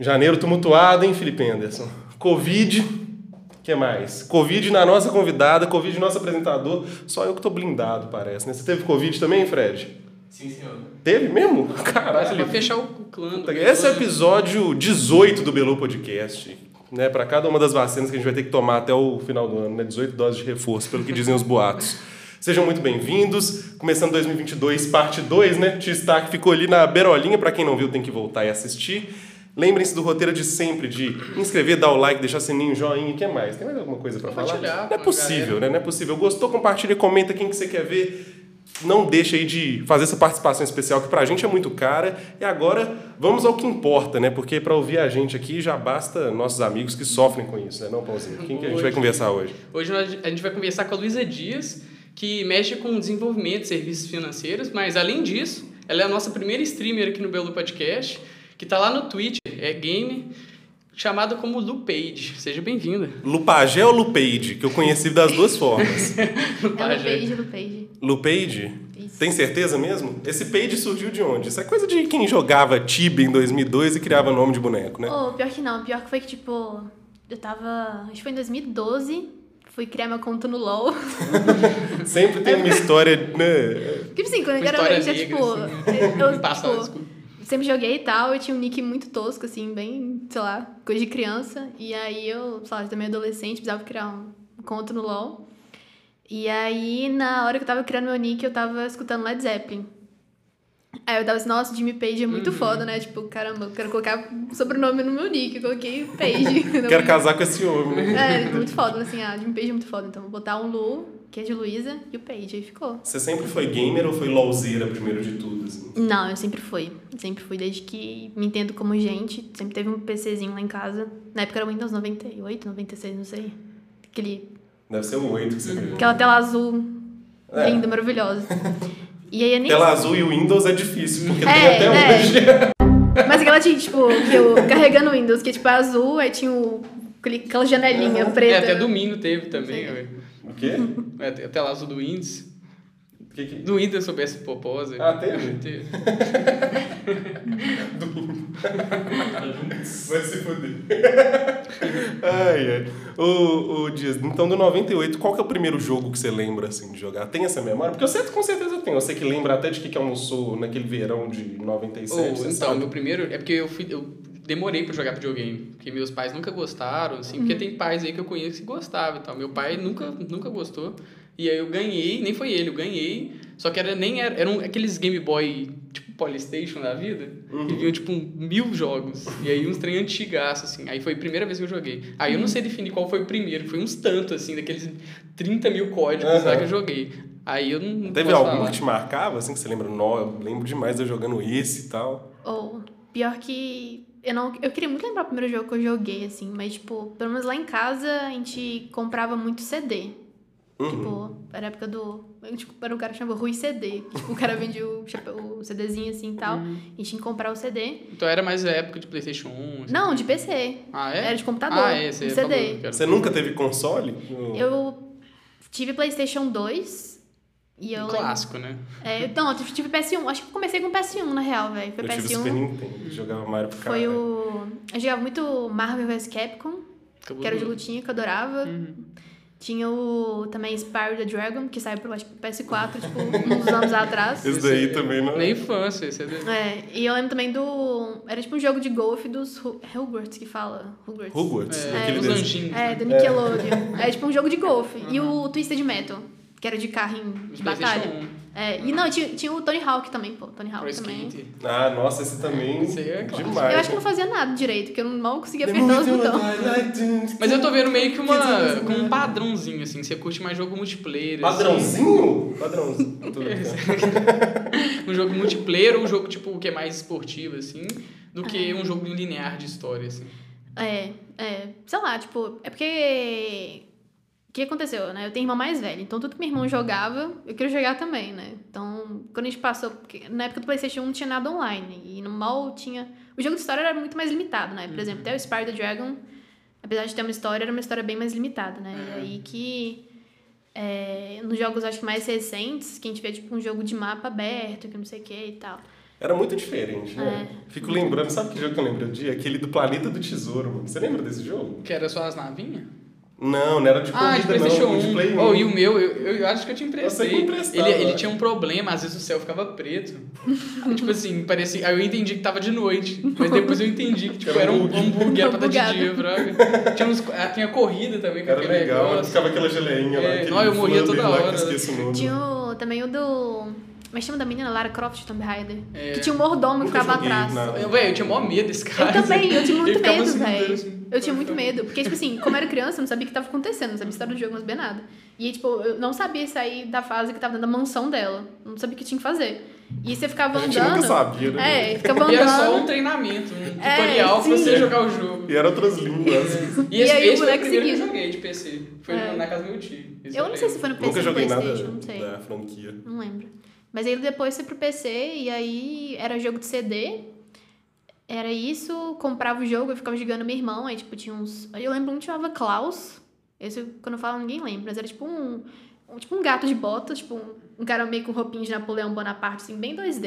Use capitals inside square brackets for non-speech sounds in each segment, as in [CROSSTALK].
Janeiro tumultuado, hein, Felipe Anderson? Covid, que mais? Covid na nossa convidada, Covid no nosso apresentador. Só eu que tô blindado, parece, né? Você teve Covid também, Fred? Sim, senhor. Teve mesmo? [LAUGHS] Caralho. pra fechar o clã. Esse é o episódio 18 do Belu Podcast. Né, para cada uma das vacinas que a gente vai ter que tomar até o final do ano, né? 18 doses de reforço, pelo que dizem os boatos. [LAUGHS] Sejam muito bem-vindos. Começando 2022, parte 2, né? Destaque ficou ali na berolinha, para quem não viu tem que voltar e assistir. Lembrem-se do roteiro de sempre, de inscrever, dar o like, deixar sininho, joinha, o que mais? Tem mais alguma coisa para falar? Não é possível, né? Não é possível. Gostou? Compartilha, comenta quem que você quer ver. Não deixa aí de fazer essa participação especial que pra gente é muito cara. E agora vamos ao que importa, né? Porque para ouvir a gente aqui já basta nossos amigos que sofrem com isso, né? Não, Pãozinho? Quem que a gente vai Hoje- conversar hoje? Hoje nós- a gente vai conversar com a Luísa Dias, que mexe com desenvolvimento de serviços financeiros, mas além disso, ela é a nossa primeira streamer aqui no Belo Podcast, que tá lá no Twitch, é game, chamada como Lupage. Seja bem-vinda. Lupagé ou Lupeide? Que eu conheci das duas formas. [LAUGHS] É Lupage. Lupage, Lupage. Isso. Tem certeza mesmo? Esse page surgiu de onde? Isso é coisa de quem jogava Tibia em 2002 e criava nome de boneco, né? Oh, pior que não. Pior que foi que, tipo, eu tava. Acho que foi em 2012. Fui criar minha conta no LOL. [LAUGHS] Sempre tem uma [LAUGHS] história, né? Tipo assim, quando eu era já, negra, tipo. assim. Eu, tipo. Sempre joguei e tal. Eu tinha um nick muito tosco, assim, bem, sei lá, coisa de criança. E aí eu, sei lá, também adolescente, precisava criar um conta no LOL. E aí, na hora que eu tava criando meu nick, eu tava escutando Led Zeppelin. Aí eu tava assim, nossa, Jimmy Page é muito foda, né? Tipo, caramba, eu quero colocar sobrenome no meu nick. Eu coloquei Page. [LAUGHS] Quero casar com esse homem? É, muito foda, assim, ah, Jimmy Page é muito foda. Então vou botar um Lu, que é de Luísa, e o Page. Aí ficou. Você sempre foi gamer ou foi LOLzeira primeiro de tudo, assim? Não, eu sempre fui. Sempre fui, desde que me entendo como gente. Sempre teve um PCzinho lá em casa. Na época era o Windows 98, 96, não sei. Aquele, Deve ser um 8 que você viu. aquela tela azul É. linda, maravilhosa. [LAUGHS] E aí eu nem Tela azul e o Windows é difícil, porque tem É, até é. hoje. [LAUGHS] Mas aquela tinha, tipo, que eu carregando o Windows, que é tipo azul, aí tinha o, aquela janelinha É, preta. até domingo teve também. O quê? [LAUGHS] É, até lá do Windows. O que que... Do Windows soubesse propósito. Ah, teve? Teve. [LAUGHS] Vai se foder. [LAUGHS] ai, ai. Ô, ô, Dias, então do 98, qual que é o primeiro jogo que você lembra, assim, de jogar? Tem essa memória? Porque eu sei, com certeza tem. Eu sei que lembra até de que que almoçou naquele verão de 97, Ou, você então, sabe. meu primeiro. É porque eu, fui, eu demorei pra jogar videogame. Porque meus pais nunca gostaram, assim. Porque tem pais aí que eu conheço que gostavam e tal. Meu pai nunca, nunca gostou. E aí eu ganhei, nem foi ele, eu ganhei. Só que era, nem era, eram aqueles Game Boy, tipo Polystation da vida. Que vinham, tipo, um, mil jogos. E aí uns trem antigaço, assim. Aí foi a primeira vez que eu joguei. Aí eu não sei definir qual foi o primeiro. Foi uns tantos, assim, daqueles 30 mil códigos lá Aham. que eu joguei. Aí eu não. Teve algum falar. que te marcava, assim, que você lembra? Não, eu lembro demais de eu jogando esse e tal. Ou, pior que. Eu, não, eu queria muito lembrar o primeiro jogo que eu joguei, assim, mas, tipo, pelo menos lá em casa a gente comprava muito CD. Uhum. Tipo, era a época do. Tipo, era um cara que chamava Rui CD. Tipo, o cara vendia o, chapéu- o CDzinho assim e tal. Uhum. A gente tinha que comprar o CD. Então era mais a época de PlayStation 1. assim. Não, de PC. Ah, é? Era de computador. Ah, é, você falou, CD. cara. Você nunca teve console? Eu tive PlayStation 2. E eu Um clássico, né? É, não, eu tive PS1. Acho que eu comecei com PS1, na real, velho. Foi Eu tive PS1. Super Nintendo, jogava Mario pro Foi caralho. o. Eu jogava muito Marvel vs Capcom, Acabou que era o de lutinha, que eu adorava. Uhum. Tinha o também Spyro the Dragon, que saiu pro acho que, PS4, tipo, [LAUGHS] uns anos atrás. Esse daí também não... Na infância, esse é de- É, e eu lembro também do. Era tipo um jogo de golfe dos Hogwarts que fala. Hogwarts. Hogwarts, É, aquele os desenho. anjinhos. É, né? do Nickelodeon. É. tipo um jogo de golfe. E o Twisted Metal, que era de carrinho de batalha. 1. É, e não, tinha, tinha o Tony Hawk também, pô. Tony Hawk Pro também. skate. Ah, nossa, esse também Esse aí é clássico. demais. Eu acho que não fazia nada direito, porque eu não- mal conseguia apertar os botões. Mas eu tô vendo meio que uma, com um padrãozinho, assim. Você curte mais jogo multiplayer. assim. Padrãozinho? Padrãozinho. [LAUGHS] Tô brincando. [LAUGHS] um jogo multiplayer ou um jogo, tipo, que é mais esportivo, assim, do que um jogo linear de história, assim. É, é, sei lá, tipo, é porque. O que aconteceu, né? Eu tenho irmão mais velho, então tudo que meu irmão jogava, eu queria jogar também, né? Então, quando a gente passou. Porque na época do PlayStation 1 não tinha nada online, e no mal tinha. O jogo de história era muito mais limitado, né? Por exemplo, até o Spyro the Dragon, apesar de ter uma história, era uma história bem mais limitada, né? E aí que. é, nos jogos, acho que mais recentes, que a gente vê, tipo, um jogo de mapa aberto, que não sei o que e tal. Era muito diferente, né? É. Fico lembrando, sabe que jogo que eu lembro dia? Aquele do Planeta do Tesouro, mano. Você lembra desse jogo? Que era só as navinhas? Não, não era de Ah, de corrida, PlayStation não. 1. De Play 1. Oh, e o meu, eu, eu acho que eu te emprestei. Eu que ele, ele tinha um problema, às vezes o céu ficava preto. [LAUGHS] tipo assim, parecia. Aí eu entendi que tava de noite. Mas depois eu entendi que tipo, Era era um, bug. um pra dar de dia, droga. Tinha, uns, ah, tinha corrida também com Era legal, negócio. ficava aquela geleinha lá. É, aquele não, eu morria toda lá, que hora. eu esqueço o nome. Tinha o, também o do. Mas chama da menina Lara Croft Tomb Raider. É. Que tinha um mordomo que ficava atrás. Eu, velho, eu tinha maior medo desse cara. Eu também, eu tinha [LAUGHS] muito medo, velho. assim. Eu tinha muito medo. Porque, tipo assim, como eu era criança, eu não sabia o que tava acontecendo, não sabia a história do jogo, não sabia nada. E aí, tipo, eu não sabia sair da fase que tava dentro da mansão dela. Não sabia o que tinha que fazer. E você ficava A gente andando. nunca sabia, né? É, [LAUGHS] ficava E era só um andando. treinamento, um É, tutorial pra sim. você jogar o jogo. E era outras línguas. E, E esse, aí o esse foi o moleque que eu joguei de PC. Foi É. na casa do meu tio. Eu não sei se foi no PC Nunca ou joguei nada Playstation, não sei. da franquia. Não lembro. Mas aí depois foi pro PC e aí era jogo de CD. Era isso, comprava o jogo, eu ficava jogando meu irmão, aí tipo tinha uns. Eu lembro um que chamava Klaus. Esse quando eu falo ninguém lembra, mas era tipo um. um- tipo um gato de botas, tipo um, um cara meio com roupinha de Napoleão Bonaparte, assim, bem 2D.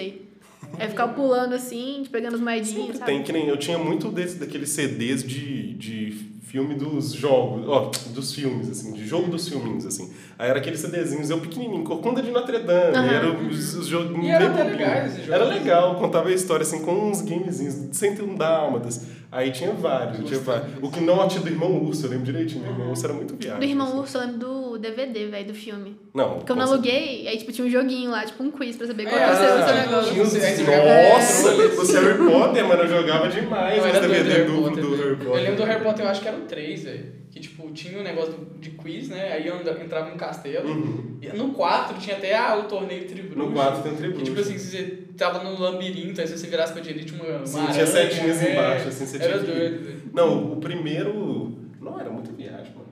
Aí eu ficava pulando assim, tipo, pegando as moedinhas, Sempre sabe? tem, que nem eu tinha muito desse, daqueles CDs de, de filme dos jogos, ó, dos filmes, assim, de jogo dos filminhos, assim. Aí era aqueles CDzinhos, eu pequenininho, Corcunda de Notre Dame, Aham. era os, os joguinhos E era bem legais Era legal, contava a história, assim, com uns gamezinhos, 101 dálmatas. Aí tinha vários, tinha Gostava vários. O que não tinha do Irmão Urso, eu lembro direitinho, do Irmão Urso era muito viagem. Do Irmão assim. Urso, eu lembro do DVD, velho, do filme. Não, Porque eu não aluguei, aí tipo tinha um joguinho lá, tipo um quiz pra saber qual É, que é o seu, o seu ah, negócio. Tinha jogava Nossa, controle. o Harry Potter, mano, eu jogava demais os era do DVD Harry do, Potter, do velho. Harry Potter. Eu lembro do Harry Potter, eu acho que era o 3, velho. Que, tipo, tinha um negócio de quiz, né? Aí eu entrava no castelo. Uhum. E no 4 tinha até ah, o torneio Tribruxo. No 4 tem um Que, tributo. tipo assim, você tava no labirinto, aí se você virasse pra direita tinha uma, Sim, tinha setinhas é, embaixo, assim, você Era tinha que- doido, velho. Não, o primeiro. Não, era muita viagem, mano.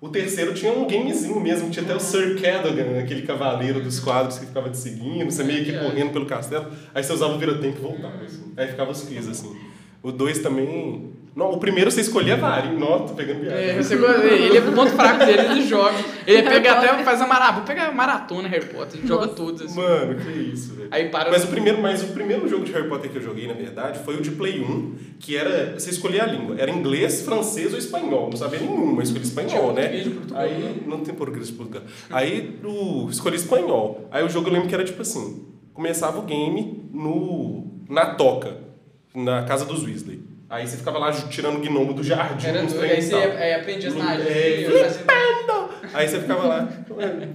O terceiro tinha um gamezinho mesmo, tinha até o Sir Cadogan, aquele cavaleiro dos quadros que ficava te seguindo, você meio que É. correndo pelo castelo, aí você usava o vira-tempo e voltava, assim. Aí ficava os quiz, assim. O dois também. Não, o primeiro você escolhia vários, não, tô pegando viagem. É, você, ele é o ponto fraco dele dos jogos. Ele pega até, faz a maratona, vou pegar a maratona Harry Potter, joga Nossa. todos assim. Mano, que isso, velho. Aí para Mas o primeiro, mas o primeiro jogo de Harry Potter que eu joguei, na verdade, foi o de Play 1, que era. Você escolhia a língua. Era inglês, francês ou espanhol. Não sabia nenhum, mas escolhi espanhol, né? português Aí. né? Não tem português de Portugal. Aí o, escolhi espanhol. Aí o jogo eu lembro que era tipo assim: começava o game no, na toca, na casa dos Weasley. Aí você ficava lá tirando o gnomo do jardim. Era doido, aí você é, aprendia as É, magias, fazia... Aí você ficava lá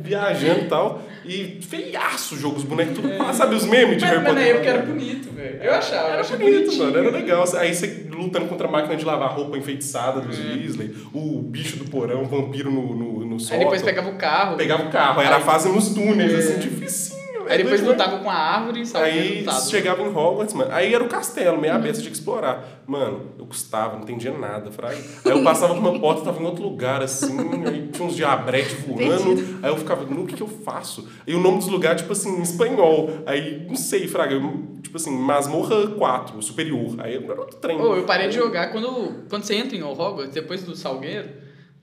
viajando e tal. E feiaço o jogo, os bonecos tudo. Ah, sabe os memes de Mas, Harry mas na Potter? época era bonito, velho. Eu achava, eu Era achava bonito, mano, era legal. Aí você lutando contra a máquina de lavar roupa enfeitiçada dos É. Weasley, o bicho do porão, o vampiro no, no, no Aí sótão. depois pegava o carro. Pegava o carro, aí era a Aí- fase nos túneis, É. assim, dificinho. Aí depois doido, né? lutava com a árvore e saía Aí lutado. chegava em Hogwarts, mano. Aí era o castelo, Uhum. meio aberto, você tinha que explorar. Mano, eu custava, não entendia nada, fraga. Aí eu passava por uma porta, tava em outro lugar, assim, aí tinha uns diabretes voando. Aí eu ficava, no que que eu faço? E o nome dos lugares, tipo assim, em espanhol. Aí, não sei, fraga, eu, tipo assim, Masmorra 4, superior. Aí era outro trem. Ô, eu parei de jogar quando, quando você entra em Hogwarts, depois do Salgueiro,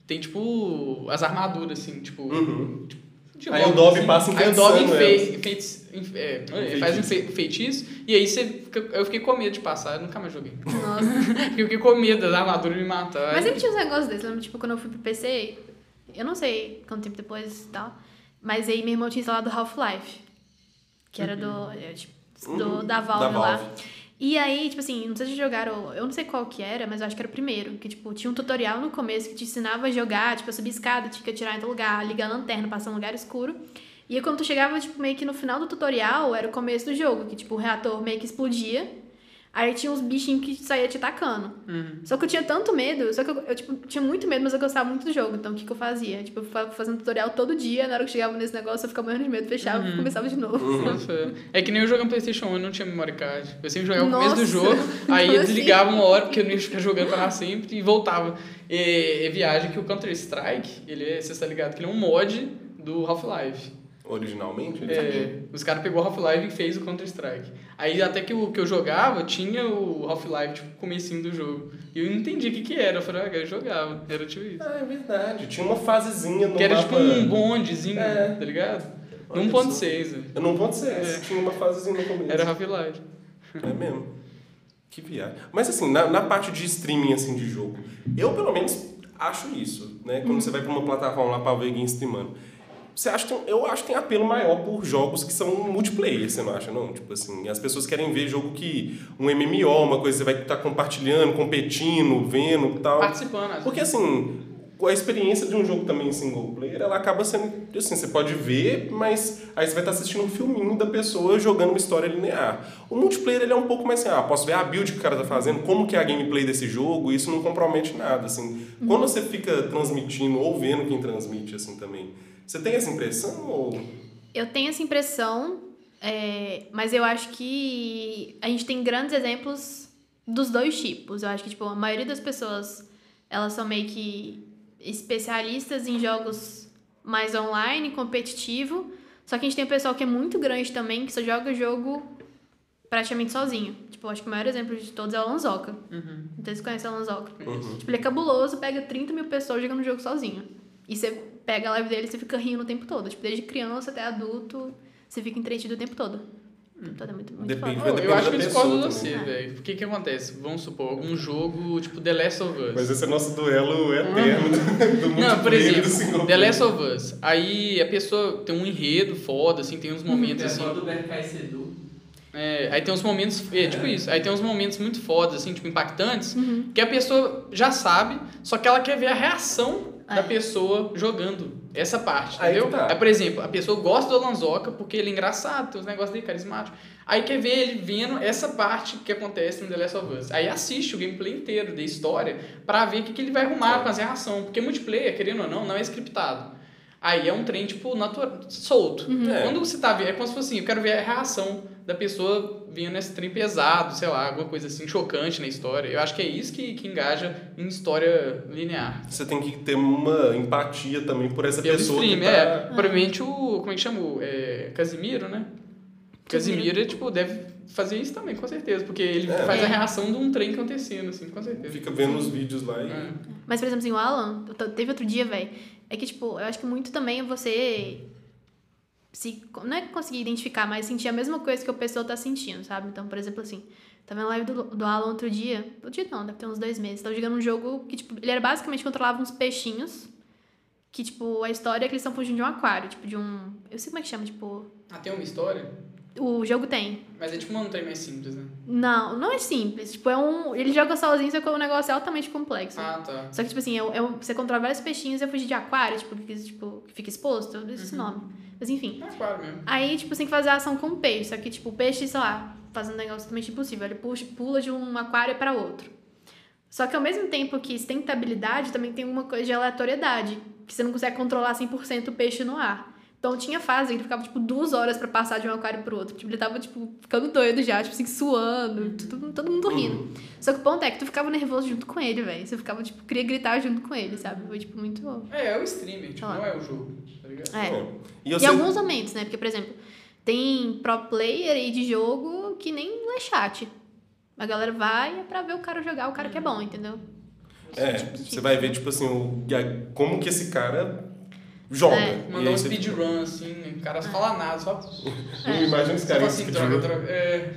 tem tipo as armaduras, assim, tipo. Uhum. tipo de Aí o Dobby assim. passa Aí o Dobby enfe- é, ele faz um feitiço. fe- feitiço, e aí você fica, eu fiquei com medo de passar, eu nunca mais joguei. Nossa. Porque [LAUGHS] eu fiquei com medo da armadura me matar. Mas sempre tinha uns negócios desses. Lembra, tipo, quando eu fui pro PC, eu não sei quanto tempo depois e tal, mas aí meu irmão tinha instalado Half-Life, que era do, é, tipo, do Uhum. da Valve Da lá. E aí, tipo assim, não sei se jogaram, eu não sei qual que era, mas eu acho que era o primeiro, que tipo, tinha um tutorial no começo que te ensinava a jogar, tipo, a subir escada, tinha que atirar em outro lugar, ligar a lanterna, passar um lugar escuro. E aí quando tu chegava, tipo, meio que no final do tutorial, era o começo do jogo, que tipo, o reator meio que explodia. Aí tinha uns bichinhos que saía te atacando. Uhum. Só que eu tinha tanto medo, só que eu, eu, tipo, tinha muito medo, mas eu gostava muito do jogo. Então, o que, que eu fazia? Tipo, eu ficava fazendo tutorial todo dia, na hora que chegava nesse negócio, eu ficava morrendo de medo, fechava e começava de novo. Nossa, é que nem eu jogando Playstation 1, eu não tinha memory card. Eu sempre jogava o começo do Nossa, jogo, [LAUGHS] aí eu assim? desligava uma hora, porque eu não ia ficar jogando pra lá sempre, e voltava. E, e viagem que o Counter-Strike, ele é, você tá ligado, que ele é um mod do Half-Life. Originalmente? É, os caras pegou o Half-Life e fez o Counter-Strike. Aí até que o que eu jogava, tinha o Half-Life, tipo, comecinho do jogo. E eu não entendi o que que era, eu falei, ah, eu jogava, era tipo isso. Ah, é verdade. Tinha uma fasezinha no Que era mapa... tipo um bondezinho, É. tá ligado? Só. 1.6, velho. Eu não vou dizer, tinha uma fasezinha no começo. Era Half-Life. É mesmo. Que viagem. Mas assim, na, na parte de streaming assim, de jogo, eu pelo menos acho isso, né? Quando você vai para uma plataforma lá para ver alguém streamando. Você acha que tem, eu acho que tem apelo maior por jogos que são multiplayer, você não acha, não? Tipo assim, as pessoas querem ver jogo que. um MMO, uma coisa que você vai estar compartilhando, competindo, vendo e tal. Participando, às Porque assim, a experiência de um jogo também single player, ela acaba sendo assim, você pode ver, mas aí você vai estar assistindo um filminho da pessoa jogando uma história linear. O multiplayer ele é um pouco mais assim, ah, posso ver a build que o cara tá fazendo, como que é a gameplay desse jogo, e isso não compromete nada, assim. Quando você fica transmitindo ou vendo quem transmite assim também, você tem essa impressão ou Eu tenho essa impressão, é, mas eu acho que a gente tem grandes exemplos dos dois tipos. Eu acho que, tipo, a maioria das pessoas, elas são meio que especialistas em jogos mais online, competitivo. Só que a gente tem um pessoal que é muito grande também, que só joga jogo praticamente sozinho. Tipo, eu acho que o maior exemplo de todos é o Lanzoca. Uhum. Não sei se você conhece o Lanzoca. Uhum. Tipo, ele é cabuloso, pega 30 mil pessoas jogando o jogo sozinho. E você pega a live dele e você fica rindo o tempo todo. Tipo, desde criança até adulto, você fica entretido o tempo todo. O tempo todo é muito, muito Depende, foda. Depende eu acho da que discordo de pessoa você, velho. O que que acontece? Vamos supor, um jogo tipo The Last of Us. Mas esse é nosso duelo eterno do, [LAUGHS] do Não, por exemplo, The. Last of Us. Aí a pessoa tem um enredo foda, assim, tem uns momentos assim. do Berkay Sedu. É, aí tem uns momentos. É, tipo isso. Aí tem uns momentos muito fodas, assim, tipo, impactantes, Uhum. que a pessoa já sabe, só que ela quer ver a reação É. da pessoa jogando. Essa parte, Aí entendeu? tá. Aí, por exemplo, a pessoa gosta do Lanzoca porque ele é engraçado, tem uns negócios dele carismático. Aí quer ver ele vendo essa parte que acontece no The Last of Us. Aí assiste o gameplay inteiro da história pra ver o que, que ele vai arrumar com as reações. Porque multiplayer, querendo ou não, não é scriptado. Aí é um trem, tipo, natural, solto. É. Quando você tá vendo, é como se fosse assim, eu quero ver a reação da pessoa vendo esse trem pesado, sei lá, alguma coisa assim, chocante na história. Eu acho que é isso que, que engaja em história linear. Você tem que ter uma empatia também por essa Pelo pessoa stream, que tá... é. Provavelmente o. Como é que chama? o- É, Casimiro, né? Casimiro. Casimiro, tipo, deve fazer isso também, com certeza. Porque ele É. faz a É. reação de um trem acontecendo, assim, com certeza. Fica vendo os vídeos lá e... É. Mas, por exemplo, assim, o Alan, teve outro dia, velho. É que, tipo, eu acho que muito também é você se. Não é conseguir identificar, mas sentir a mesma coisa que a pessoa tá sentindo, sabe? Então, por exemplo, assim, tava na live do, do Alan outro dia. Outro dia não, deve ter uns dois meses. Tava jogando um jogo que, tipo, ele era basicamente controlava uns peixinhos. Que, tipo, a história é que eles estão fugindo de um aquário, tipo, de um. Eu sei como é que chama, tipo. Ah, tem uma história? O jogo tem. Mas é tipo um trem mais simples, né? Não, não é simples. Tipo, é um. Ele joga sozinho, só que é um negócio altamente complexo. Ah, tá. Só que, tipo assim, é, é um- você controla vários peixinhos e é fugir de aquário, tipo, que, tipo, que fica exposto. Eu disse esse Uhum. nome. Mas enfim. É claro mesmo. Aí, tipo, você tem que fazer a ação com o peixe. Só que, tipo, o peixe, sei lá, faz um negócio totalmente impossível. Ele puxa, pula de um aquário para outro. Só que ao mesmo tempo que tem habilidade, também tem uma coisa de aleatoriedade. Que você não consegue controlar 100% o peixe no ar. Então tinha fase que ele ficava, tipo, duas horas pra passar de um aquário pro outro. Tipo, ele tava, tipo, ficando doido já, tipo assim, suando, todo, todo mundo rindo. Só que o ponto é que tu ficava nervoso junto com ele, velho. Você ficava, tipo, queria gritar junto com ele, sabe? Foi, tipo, muito bom. É, é o streamer, tipo, Ah. não é o jogo, tá ligado? É. É. E alguns momentos, né? Porque, por exemplo, tem pro player aí de jogo que nem lê chat. A galera vai é pra ver o cara jogar, o cara que é bom, entendeu? É, Tipo você vai ver, tipo assim, o, como que esse cara joga. É. Mandar um speedrun, assim, o cara fala nada, só. [LAUGHS] Eu imagino os caras assim, jogam. troca. É.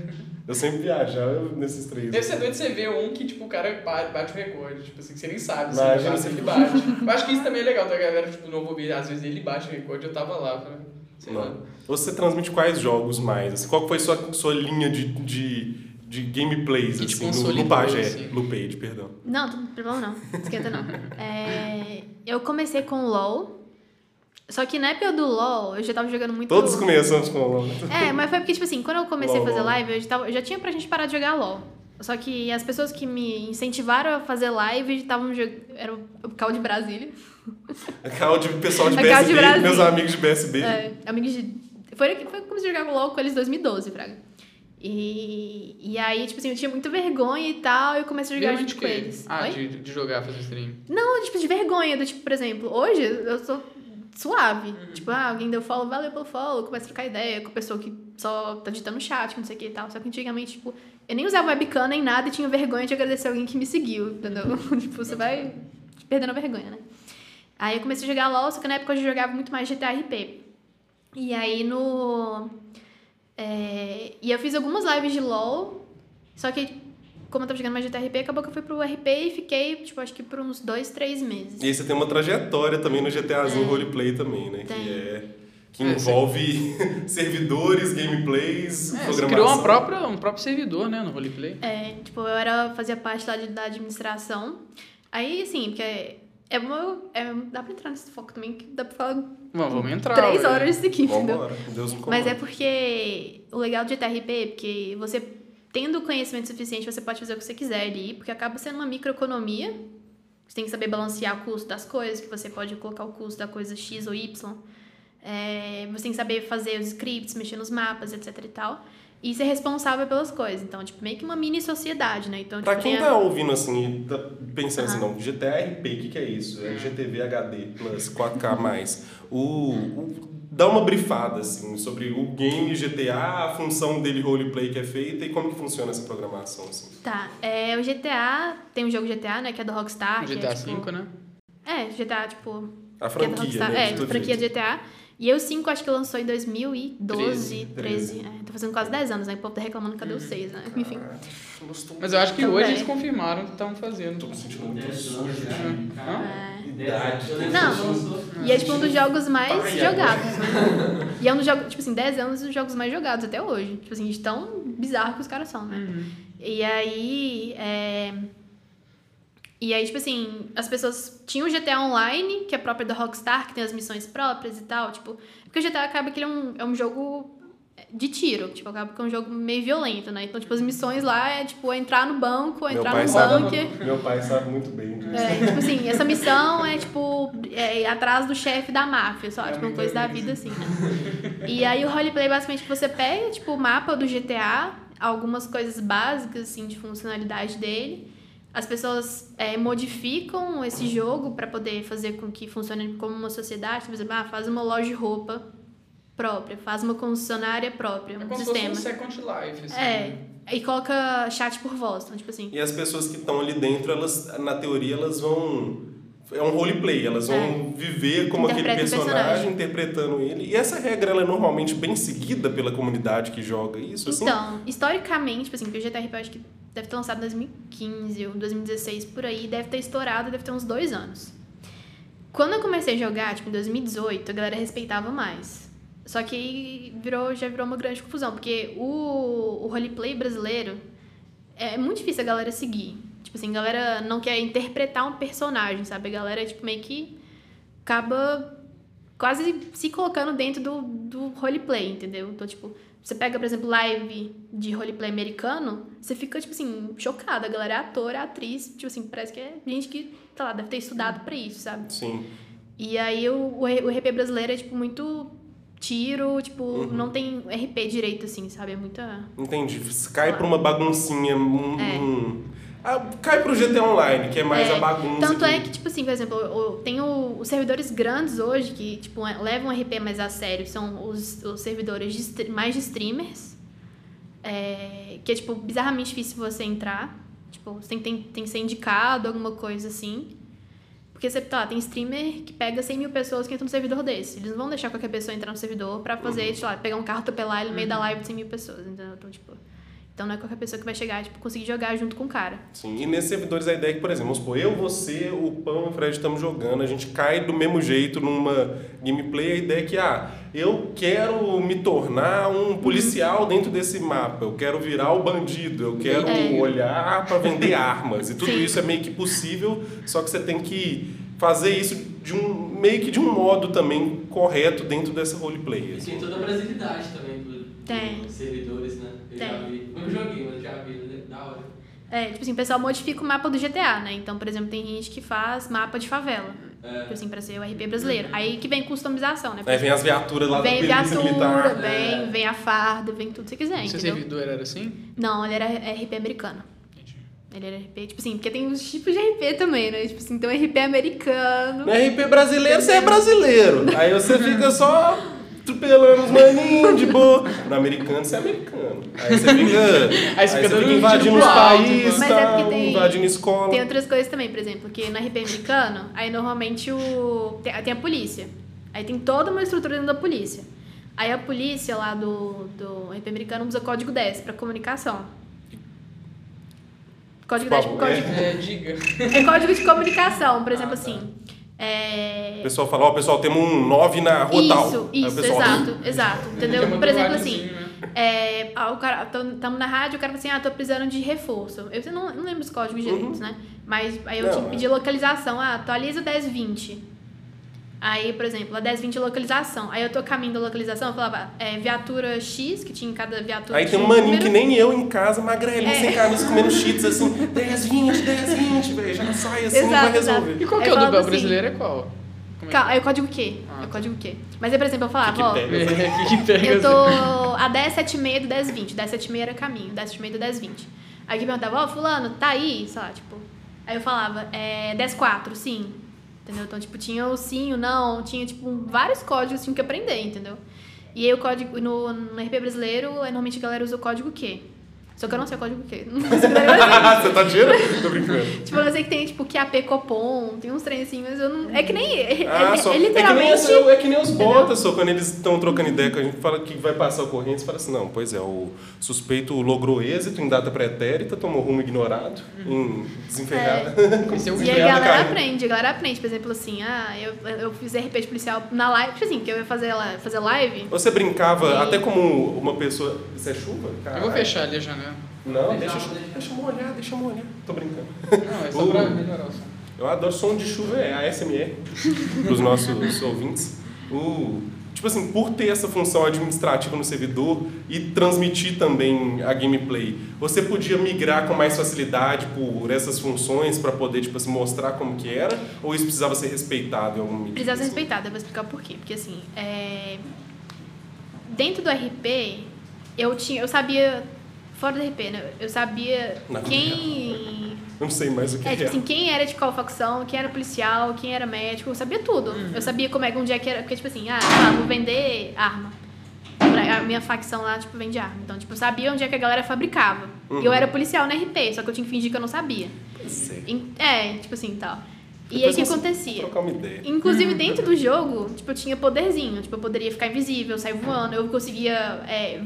Eu sempre viajava nesses três. Deve ser doido você ver um que, tipo, o cara bate, bate o recorde. Tipo assim, que você nem sabe se Imagina ele bate, se- ele bate. Eu acho que isso também é legal da galera, tipo, vou ver, às vezes ele bate o recorde, eu tava lá, pra, sei lá. Não. Você transmite quais jogos mais? Assim, qual foi sua, sua linha de, de, de gameplays, Que assim, no, no Page, assim. no Page, perdão. Não, não tem problema não. Esquenta não. É, eu comecei com o LoL. Só que na época do LoL, eu já tava jogando muito... Todos começamos com o LoL. É, mas foi porque, tipo assim, quando eu comecei LOL, a fazer live, eu já, tava, eu já tinha pra gente parar de jogar LOL. Só que as pessoas que me incentivaram a fazer live estavam jogando. Era o Cal de Brasília. [LAUGHS] Aquela de pessoal de A cara de BSB, Brasília. meus amigos de BSB. É, amigos de. Foi, foi que eu comecei a jogar LOL com eles em 2012, Fraga. E, e aí, tipo assim, eu tinha muita vergonha e tal, e eu comecei a jogar junto com eles. Ah, de, de jogar, fazer stream. Não, tipo, de vergonha, do tipo, por exemplo, hoje eu sou suave. Uhum. Tipo, ah, alguém deu follow, valeu pelo follow, começa a trocar ideia com a pessoa que só tá digitando chat, não sei o que e tal. Só que antigamente, tipo, eu nem usava webcam nem nada e tinha vergonha de agradecer alguém que me seguiu, entendeu? [LAUGHS] tipo, você vai perdendo a vergonha, né? Aí eu comecei a jogar LOL, só que na época eu jogava muito mais GTA RP. E aí no. é, E eu fiz algumas lives de LOL Só que, como eu tava jogando mais GTRP, acabou que eu fui pro RP e fiquei, tipo, acho que por uns dois, três meses. E aí você tem uma trajetória também no GTAzinho roleplay também, né? Tem. Que é. Que É, envolve [LAUGHS] servidores, gameplays, É, você programação. criou uma própria, um próprio servidor, né, no roleplay. É, tipo, eu era, fazia parte lá de- da administração. Aí, assim, porque é uma, é, dá pra entrar nesse foco também, que dá pra falar Bom, vamos entrar. três ué. horas disso aqui, entendeu? Deus me Mas é porque o legal do GTRP é porque você, tendo conhecimento suficiente, você pode fazer o que você quiser ali, porque acaba sendo uma microeconomia. Você tem que saber balancear o custo das coisas, que você pode colocar o custo da coisa X ou Y. É, você tem que saber fazer os scripts, mexer nos mapas, etc e tal. E ser responsável pelas coisas. Então, tipo, meio que uma mini sociedade, né? Então, Pra tipo, quem tem a- tá ouvindo assim e tá pensando assim, Aham. não, GTRP, o que, que é isso? É GTV HD Plus 4K+. mais. O, o- dá uma brifada assim, sobre o game GTA, a função dele roleplay que é feita e como que funciona essa programação. Assim. Tá, é, o GTA, tem um jogo GTA, né, que é do Rockstar. que GTA é, tipo, V, né? É, GTA, tipo, A é franquia, Rockstar. né? É, todo franquia jeito. GTA. E eu 5 acho que lançou em 2012, 13. 13. É, tô fazendo quase 10 anos, né? O povo tá reclamando cadê o 6, né? Enfim. Ah, gostou. Mas eu acho que hoje eles confirmaram que estavam fazendo. Tô me sentindo muito 10 sujo. já. Hã? É. Idade. Não. E é tipo um dos jogos mais Pai, jogados, né? E é um dos jogos, tipo assim, 10 anos dos jogos mais jogados até hoje. Tipo assim, de tão bizarro que os caras são, né? Uhum. E aí, é... E aí, tipo assim, as pessoas tinham o GTA Online, que é próprio da Rockstar, que tem as missões próprias e tal, tipo... Porque o GTA acaba que ele é um, é um jogo de tiro, tipo, acaba que é um jogo meio violento, né? Então, tipo, as missões lá é, tipo, entrar no banco, Meu entrar no sabe, bunker... meu pai sabe muito bem disso. É, tipo assim, essa missão é tipo é, ir atrás do chefe da máfia, só, tipo, uma coisa da vida assim, né? E aí o roleplay basicamente você pega, tipo, o mapa do GTA, algumas coisas básicas, assim, de funcionalidade dele. As pessoas é, modificam esse jogo para poder fazer com que funcione como uma sociedade. Por exemplo, ah, faz uma loja de roupa própria, faz uma concessionária própria, É um como se fosse sistema. um Second Life, assim. É, e coloca chat por voz, então, tipo assim. E as pessoas que estão ali dentro, elas, na teoria, elas vão. É um roleplay, elas vão viver como aquele Interpreta o personagem, personagem. interpretando ele. E essa regra ela é normalmente bem seguida pela comunidade que joga isso, assim? Então, historicamente, tipo assim, porque o GTRP acho que deve ter lançado em 2015 ou 2016 por aí, deve ter estourado, deve ter uns dois anos. Quando eu comecei a jogar, tipo, em 2018, a galera respeitava mais. Só que aí virou, já virou uma grande confusão, porque o, o roleplay brasileiro é muito difícil a galera seguir. Tipo assim, a galera não quer interpretar um personagem, sabe? A galera, tipo, meio que acaba quase se colocando dentro do, do roleplay, entendeu? Então, tipo, você pega, por exemplo, live de roleplay americano, você fica, tipo assim, chocada. A galera é ator, é atriz, tipo assim, parece que é gente que, sei lá, deve ter estudado pra isso, sabe? Sim. E aí o, o RP brasileiro é, tipo, muito tiro, tipo, não tem RP direito, assim, sabe? É muita... Entendi. Cai pra uma baguncinha. Um, É. um- Ah, cai pro GTA Online, que é mais É, a bagunça. Tanto é que, tipo assim, por exemplo, tem o- os servidores grandes hoje que, tipo, é- levam o RP mais a sério, são os, os servidores de mais de streamers, é, que é, tipo, bizarramente difícil você entrar. Tipo, você tem, tem, tem que ser indicado, alguma coisa assim. Porque você, tá, tem streamer que pega 100 mil pessoas que entram no servidor desse. Eles não vão deixar qualquer pessoa entrar no servidor pra fazer, Uhum. sei lá, pegar um carro, atropelar ele no meio da live de 100 mil pessoas, entendeu? Então, tipo... Então não é qualquer pessoa que vai chegar e, tipo, conseguir jogar junto com o cara. Sim, e nesses servidores a ideia é que, por exemplo, vamos supor, eu, você, o Pão e o Fred estamos jogando, a gente cai do mesmo jeito numa gameplay, a ideia é que, ah, eu quero me tornar um policial dentro desse mapa, eu quero virar o bandido, eu quero É. olhar para vender [LAUGHS] armas, e tudo Sim. isso é meio que possível, só que você tem que fazer isso de um meio que de um modo também correto dentro dessa roleplay. E assim. tem toda a brasilidade também Tem. servidores, né? Eu Tem. já vi. Eu não joguei, mas já vi, né? da hora. É, tipo assim, o pessoal modifica o mapa do GTA, né? Então, por exemplo, tem gente que faz mapa de favela. É. Tipo assim, pra ser o RP brasileiro. Aí que vem customização, né? Aí vem as viaturas lá Vem viatura, militar. vem, É. vem a farda, vem tudo que você quiser, Seu servidor era assim? Não, ele era RP americano. Entendi. Ele era RP, tipo assim, porque tem os tipos de RP também, né? Tipo assim, um RP americano. No RP brasileiro, você é brasileiro. Aí você [LAUGHS] fica só atropelando os maninhos de boa. No americano, você é americano. Aí você fica, [LAUGHS] Aí você fica um invadindo os pro países, Mas é porque tem- invadindo escola. Tem outras coisas também, por exemplo, que no RP americano, aí normalmente o. Tem, tem a polícia. Aí tem toda uma estrutura dentro da polícia. Aí a polícia lá do, do RP americano usa código 10 pra comunicação. Código Por da tipo, favor, código, É, diga. é código de comunicação, por exemplo, Ah, tá. assim. É... O pessoal fala, ó, pessoal, temos um 9 na rua tal. Isso, o isso, pessoal, exato, exato. Entendeu? Por exemplo, assim, né? é, ah, o cara, tamo na rádio, o cara fala assim, ah, tô precisando de reforço. Eu não, não lembro os códigos direitos, né? Mas aí eu Uhum. Não, tinha que é. pedir localização, ah, atualiza 1020. Aí, por exemplo, a 1020 é localização. Aí eu tô caminho da localização, eu falava, é, viatura X, que tinha em cada viatura. Aí tem um maninho número. que nem eu em casa, magrelinho, É. sem camisa, comendo cheats assim, 10, 20, 10, 20, velho, já sai assim, Exato, vai resolver. E qual que é o do assim, brasileiro? É qual? É Ca- Aí o código Q. Ah, é o tá. código Q. Mas aí, por exemplo, eu falava, ó, [LAUGHS] que é? pega eu tô a 1076 do 1020. 1076 era caminho, 1076 do 1020. Aí que perguntava, ó, fulano, tá aí? Sei lá, tipo. Aí eu falava, é 104, sim. Entendeu? Então, tipo, tinha o sim, o não, tinha, tipo, vários códigos que tinha que aprender, entendeu? E aí o código, no, no RP brasileiro, normalmente a galera usa o código Q. Só que eu não sei o código Q. Não. Você tá tirando? Tô brincando. Tipo, eu sei que tem, tipo, QAP Copom, tem uns trem assim, mas eu não... É que nem... É, Ah, é- só. é É, que nem, literalmente... essa- é que nem os botas, só quando eles estão trocando ideia, que a gente fala que vai passar o corrente, você fala assim, não, pois é, o suspeito logrou êxito em data pretérita, tomou rumo ignorado, em desenferrada. É [LAUGHS] E aí a galera caiu. aprende, a galera aprende, por exemplo, assim, ah, eu, eu fiz RP de policial na live, tipo assim, que eu ia fazer, fazer live. Você brincava E- até como uma pessoa. Isso é chuva? Eu vou Caralho. fechar ali a janela. Não, deixa, Deixa- deixa eu molhar, deixa eu molhar. Tô brincando. Não, é só Uh. pra melhorar o som. Eu adoro som de chuva, é ASMR, pros nossos [LAUGHS] ouvintes. O, tipo assim, por ter essa função administrativa no servidor e transmitir também a gameplay, você podia migrar com mais facilidade por essas funções para poder, tipo assim, mostrar como que era? Ou isso precisava ser respeitado em algum medida? Precisava ser assim? respeitado, eu vou explicar o porquê. Porque assim, é... dentro do RP, eu tinha, eu sabia, fora do RP, né? Eu sabia vida quem. Não sei mais o que É, é. tipo assim, quem era de qual facção, quem era policial, quem era médico, eu sabia tudo. Eu sabia como é que um dia que era. Porque, tipo assim, ah, ah, vou vender arma. A minha facção lá, tipo, vende arma. Então, tipo, eu sabia onde é que a galera fabricava. E eu Uhum. era policial no RP, só que eu tinha que fingir que eu não sabia. Pois é. É, tipo assim, tal. E aí o que acontecia? Trocar uma ideia. Inclusive, dentro do jogo, tipo, eu tinha poderzinho. Tipo, eu poderia ficar invisível, sair voando. Eu conseguia, é,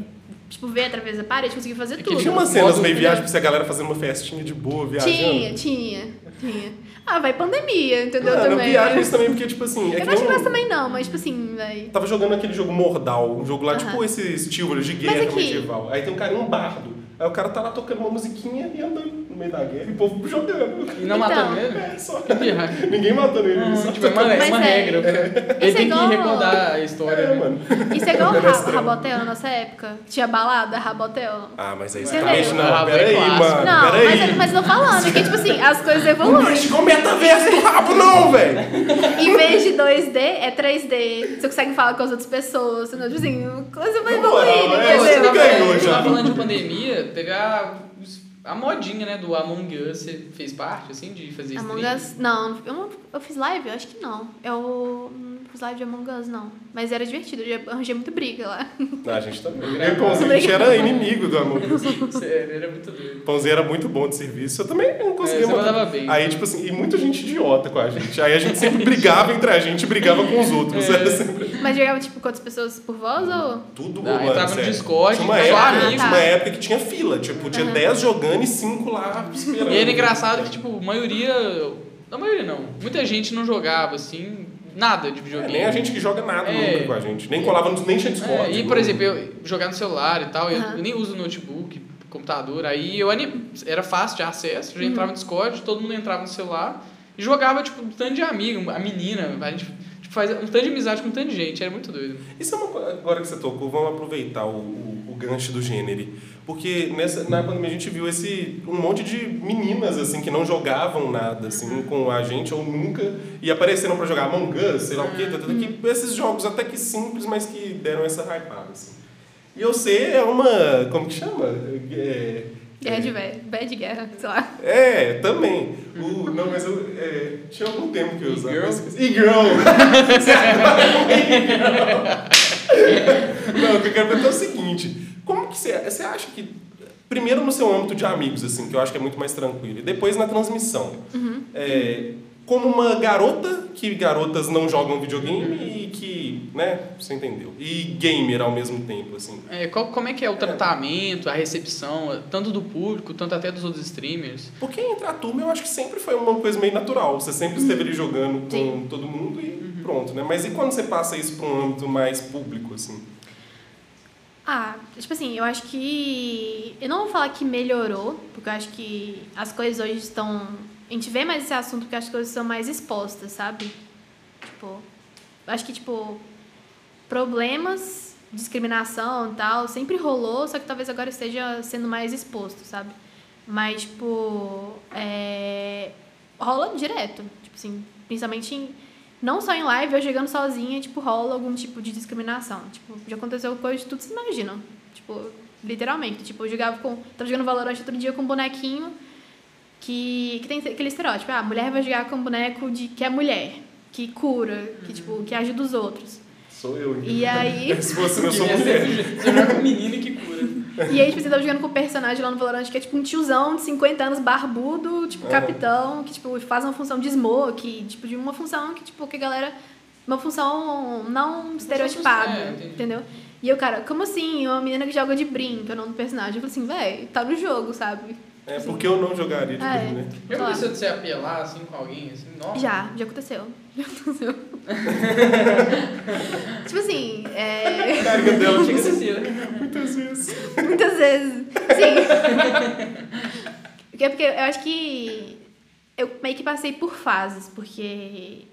tipo, ver através da parede, conseguia fazer que tudo. Tinha umas cenas meio viagem pra você a galera fazendo uma festinha de boa, viajando. Tinha, tinha, tinha. Ah, vai pandemia, entendeu? Mano, também. viagens também, porque, tipo assim. É Eu que não acho graça um- também não, mas tipo assim, vai. Tava jogando aquele jogo Mordal, um jogo lá, Aham. tipo esses tíbulos de guerra aqui- medieval. Aí tem um cara, um bardo. Aí o cara tá lá tocando uma musiquinha e andando meio da guerra e o povo jogando. E não Então. matando ele? É, só. Que. Ninguém matando ele, ele só Não, tipo, é uma, é uma é. regra. Ele Isso é tem que igual- recordar a história. É, né? mano. Isso é igual [LAUGHS] o. Rabotel na nossa época. Tinha balada, Rabotel. Ah, mas aí você tá mexendo. Ah, Não, é peraí, mano. Não, peraí. mas, mas eu tô falando que, tipo assim, as coisas Não evoluem. mexe com o metaverso do rabo, não, velho! [LAUGHS] Em vez de 2D, é 3D. Você consegue falar com as outras pessoas. Tipo assim, coisa vai moral, evoluindo, é, você não ganhou já. falando de pandemia, teve a, a modinha, né, do Among Us. Você fez parte, assim, de fazer stream? Among Us, não, eu, não, eu fiz live? Eu acho que não. Eu não fiz live de Among Us, não. Mas era divertido, eu já arranjei muita briga lá. Não, a gente também. Eu com a gente era inimigo do amor. Sério, era muito doido. Pãozinho era muito bom de serviço. Eu também não conseguia É, você mandar. mandava bem. Aí, tipo assim, e muita gente idiota com a gente. Aí a gente sempre brigava entre a gente e brigava com os outros. É. Era [LAUGHS] sempre Mas jogava, tipo, outras pessoas por voz ou... tudo Ah, mano, entrava no. Discord, tinha uma, época, uma época que tinha fila. Tipo, tinha 10 jogando e 5 lá esperando. E era engraçado que, tipo, a maioria. A maioria não. Muita gente não jogava, assim, nada de É, videogame. nem a gente que joga nada É. nunca com a gente. Nem colava, nem tinha Discord. É, e, por exemplo, eu jogar no celular e tal, eu, Aham. eu nem uso notebook, computador, aí eu anim... era fácil de acesso, eu já entrava no Discord, todo mundo entrava no celular e jogava, tipo, um tanto de amigo, a menina, a gente faz um tanto de amizade com um tanto de gente, era muito doido. Isso é uma coisa, agora que você tocou, vamos aproveitar o, o, o gancho do gênero. Porque nessa, na pandemia a gente viu esse, um monte de meninas assim que não jogavam nada assim com a gente ou nunca e apareceram pra jogar Among Us, sei lá o quê, tá, tá, tá, que esses jogos até que simples, mas que deram essa hypada assim. E eu sei é uma, como que chama? É, Guerra de velho, bad guerra, sei lá. é, também. O, não, mas eu é, tinha algum tempo que eu usava. E-girl? [LAUGHS] não, o que eu quero perguntar é o seguinte: como que você, você acha que. Primeiro no seu âmbito de amigos, assim, que eu acho que é muito mais tranquilo, e depois na transmissão. É, como uma garota, que garotas não jogam videogame e que né, você entendeu. E gamer ao mesmo tempo, assim. É, qual, como é que é o tratamento, a recepção, tanto do público, tanto até dos outros streamers? Porque entre a turma eu acho que sempre foi uma coisa meio natural. Você sempre esteve ali jogando com Sim. todo mundo e pronto, né? Mas e quando você passa isso para um âmbito mais público, assim? Ah, tipo assim, eu acho que. Eu não vou falar que melhorou, porque eu acho que as coisas hoje estão. A gente vê mais esse assunto porque as coisas são mais expostas, sabe? Tipo. Acho que, tipo. Problemas, discriminação e tal, sempre rolou, só que talvez agora esteja sendo mais exposto, sabe? Mas, tipo. É, rola direto. Tipo assim, principalmente em. Não só em live, eu jogando sozinha, tipo, rola algum tipo de discriminação. Tipo, já aconteceu coisa de tudo vocês imaginam. Tipo, literalmente. Tipo, eu jogava com. Tava jogando Valorant outro dia com um bonequinho que, que tem aquele estereótipo. Ah, a mulher vai jogar com um boneco de que é mulher, que cura, que, tipo, que ajuda os outros. Sou eu, então. E aí. [LAUGHS] Se fosse eu sou mulher. Você joga com menino que cura. E aí, tipo, você tava jogando com um personagem lá no Valorant que é tipo um tiozão de 50 anos, barbudo, tipo, Uhum. capitão, que, tipo, faz uma função de smoke, tipo, de uma função que, tipo, que a galera. Uma função não estereotipada, é, entendeu? E eu, cara, como assim? Uma menina que joga de brinca, não do personagem. Eu falei assim, véi, tá no jogo, sabe? É porque eu não jogaria de Ah, é. né? Já Claro. aconteceu de você apelar assim com alguém? Assim, nossa. Já, já aconteceu. [LAUGHS] Já aconteceu. [LAUGHS] tipo assim, é. A carga dela [LAUGHS] Chega a ser né? muitas vezes. Muitas vezes. Sim. porque, porque eu acho que eu meio que passei por fases, porque.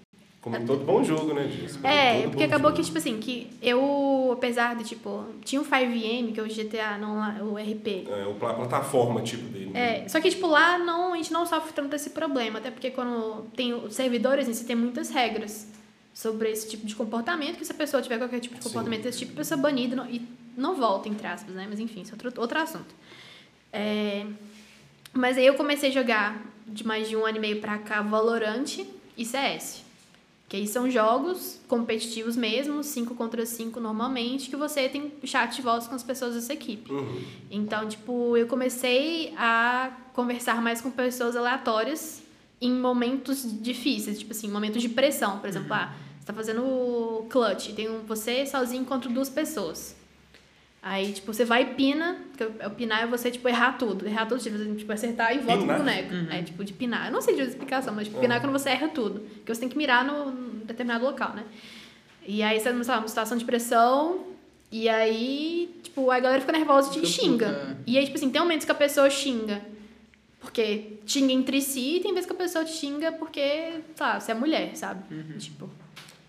Como todo bom jogo, né, disso? É, porque acabou jogo. que, tipo assim, que eu, apesar de, tipo, tinha o 5M, que é o GTA, não o RP. É, o pla- plataforma tipo dele. né? É, só que, tipo, lá não, a gente não sofre tanto esse problema, até porque quando tem os servidores, em si tem muitas regras sobre esse tipo de comportamento, que se a pessoa tiver qualquer tipo de Sim. comportamento desse tipo, a pessoa é banida não- e não volta, entre aspas, né? Mas enfim, isso é outro, outro assunto. É, mas aí eu comecei a jogar de mais de um ano e meio pra cá Valorant e CS. Que aí são jogos competitivos mesmo, 5 contra 5 normalmente, que você tem chat de voz com as pessoas dessa equipe. Uhum. Então, tipo, eu comecei a conversar mais com pessoas aleatórias em momentos difíceis, tipo assim, momentos de pressão. Por exemplo, ah, você tá fazendo clutch, tem um, você sozinho contra duas pessoas. Aí, tipo, você vai e pina, que o pinar é você, tipo, errar tudo. Errar tudo, tipo, você, tipo acertar e volta Pinar? pro boneco. É, tipo, de pinar. Eu não sei de explicação, mas tipo, pinar é quando você erra tudo. Porque você tem que mirar no num determinado local, né? E aí você tá numa, situação de pressão, e aí, tipo, a galera fica nervosa e te xinga. puta. E aí, tipo assim, tem momentos que a pessoa xinga porque xinga entre si, e tem vezes que a pessoa te xinga porque, tá, você é mulher, sabe? Tipo,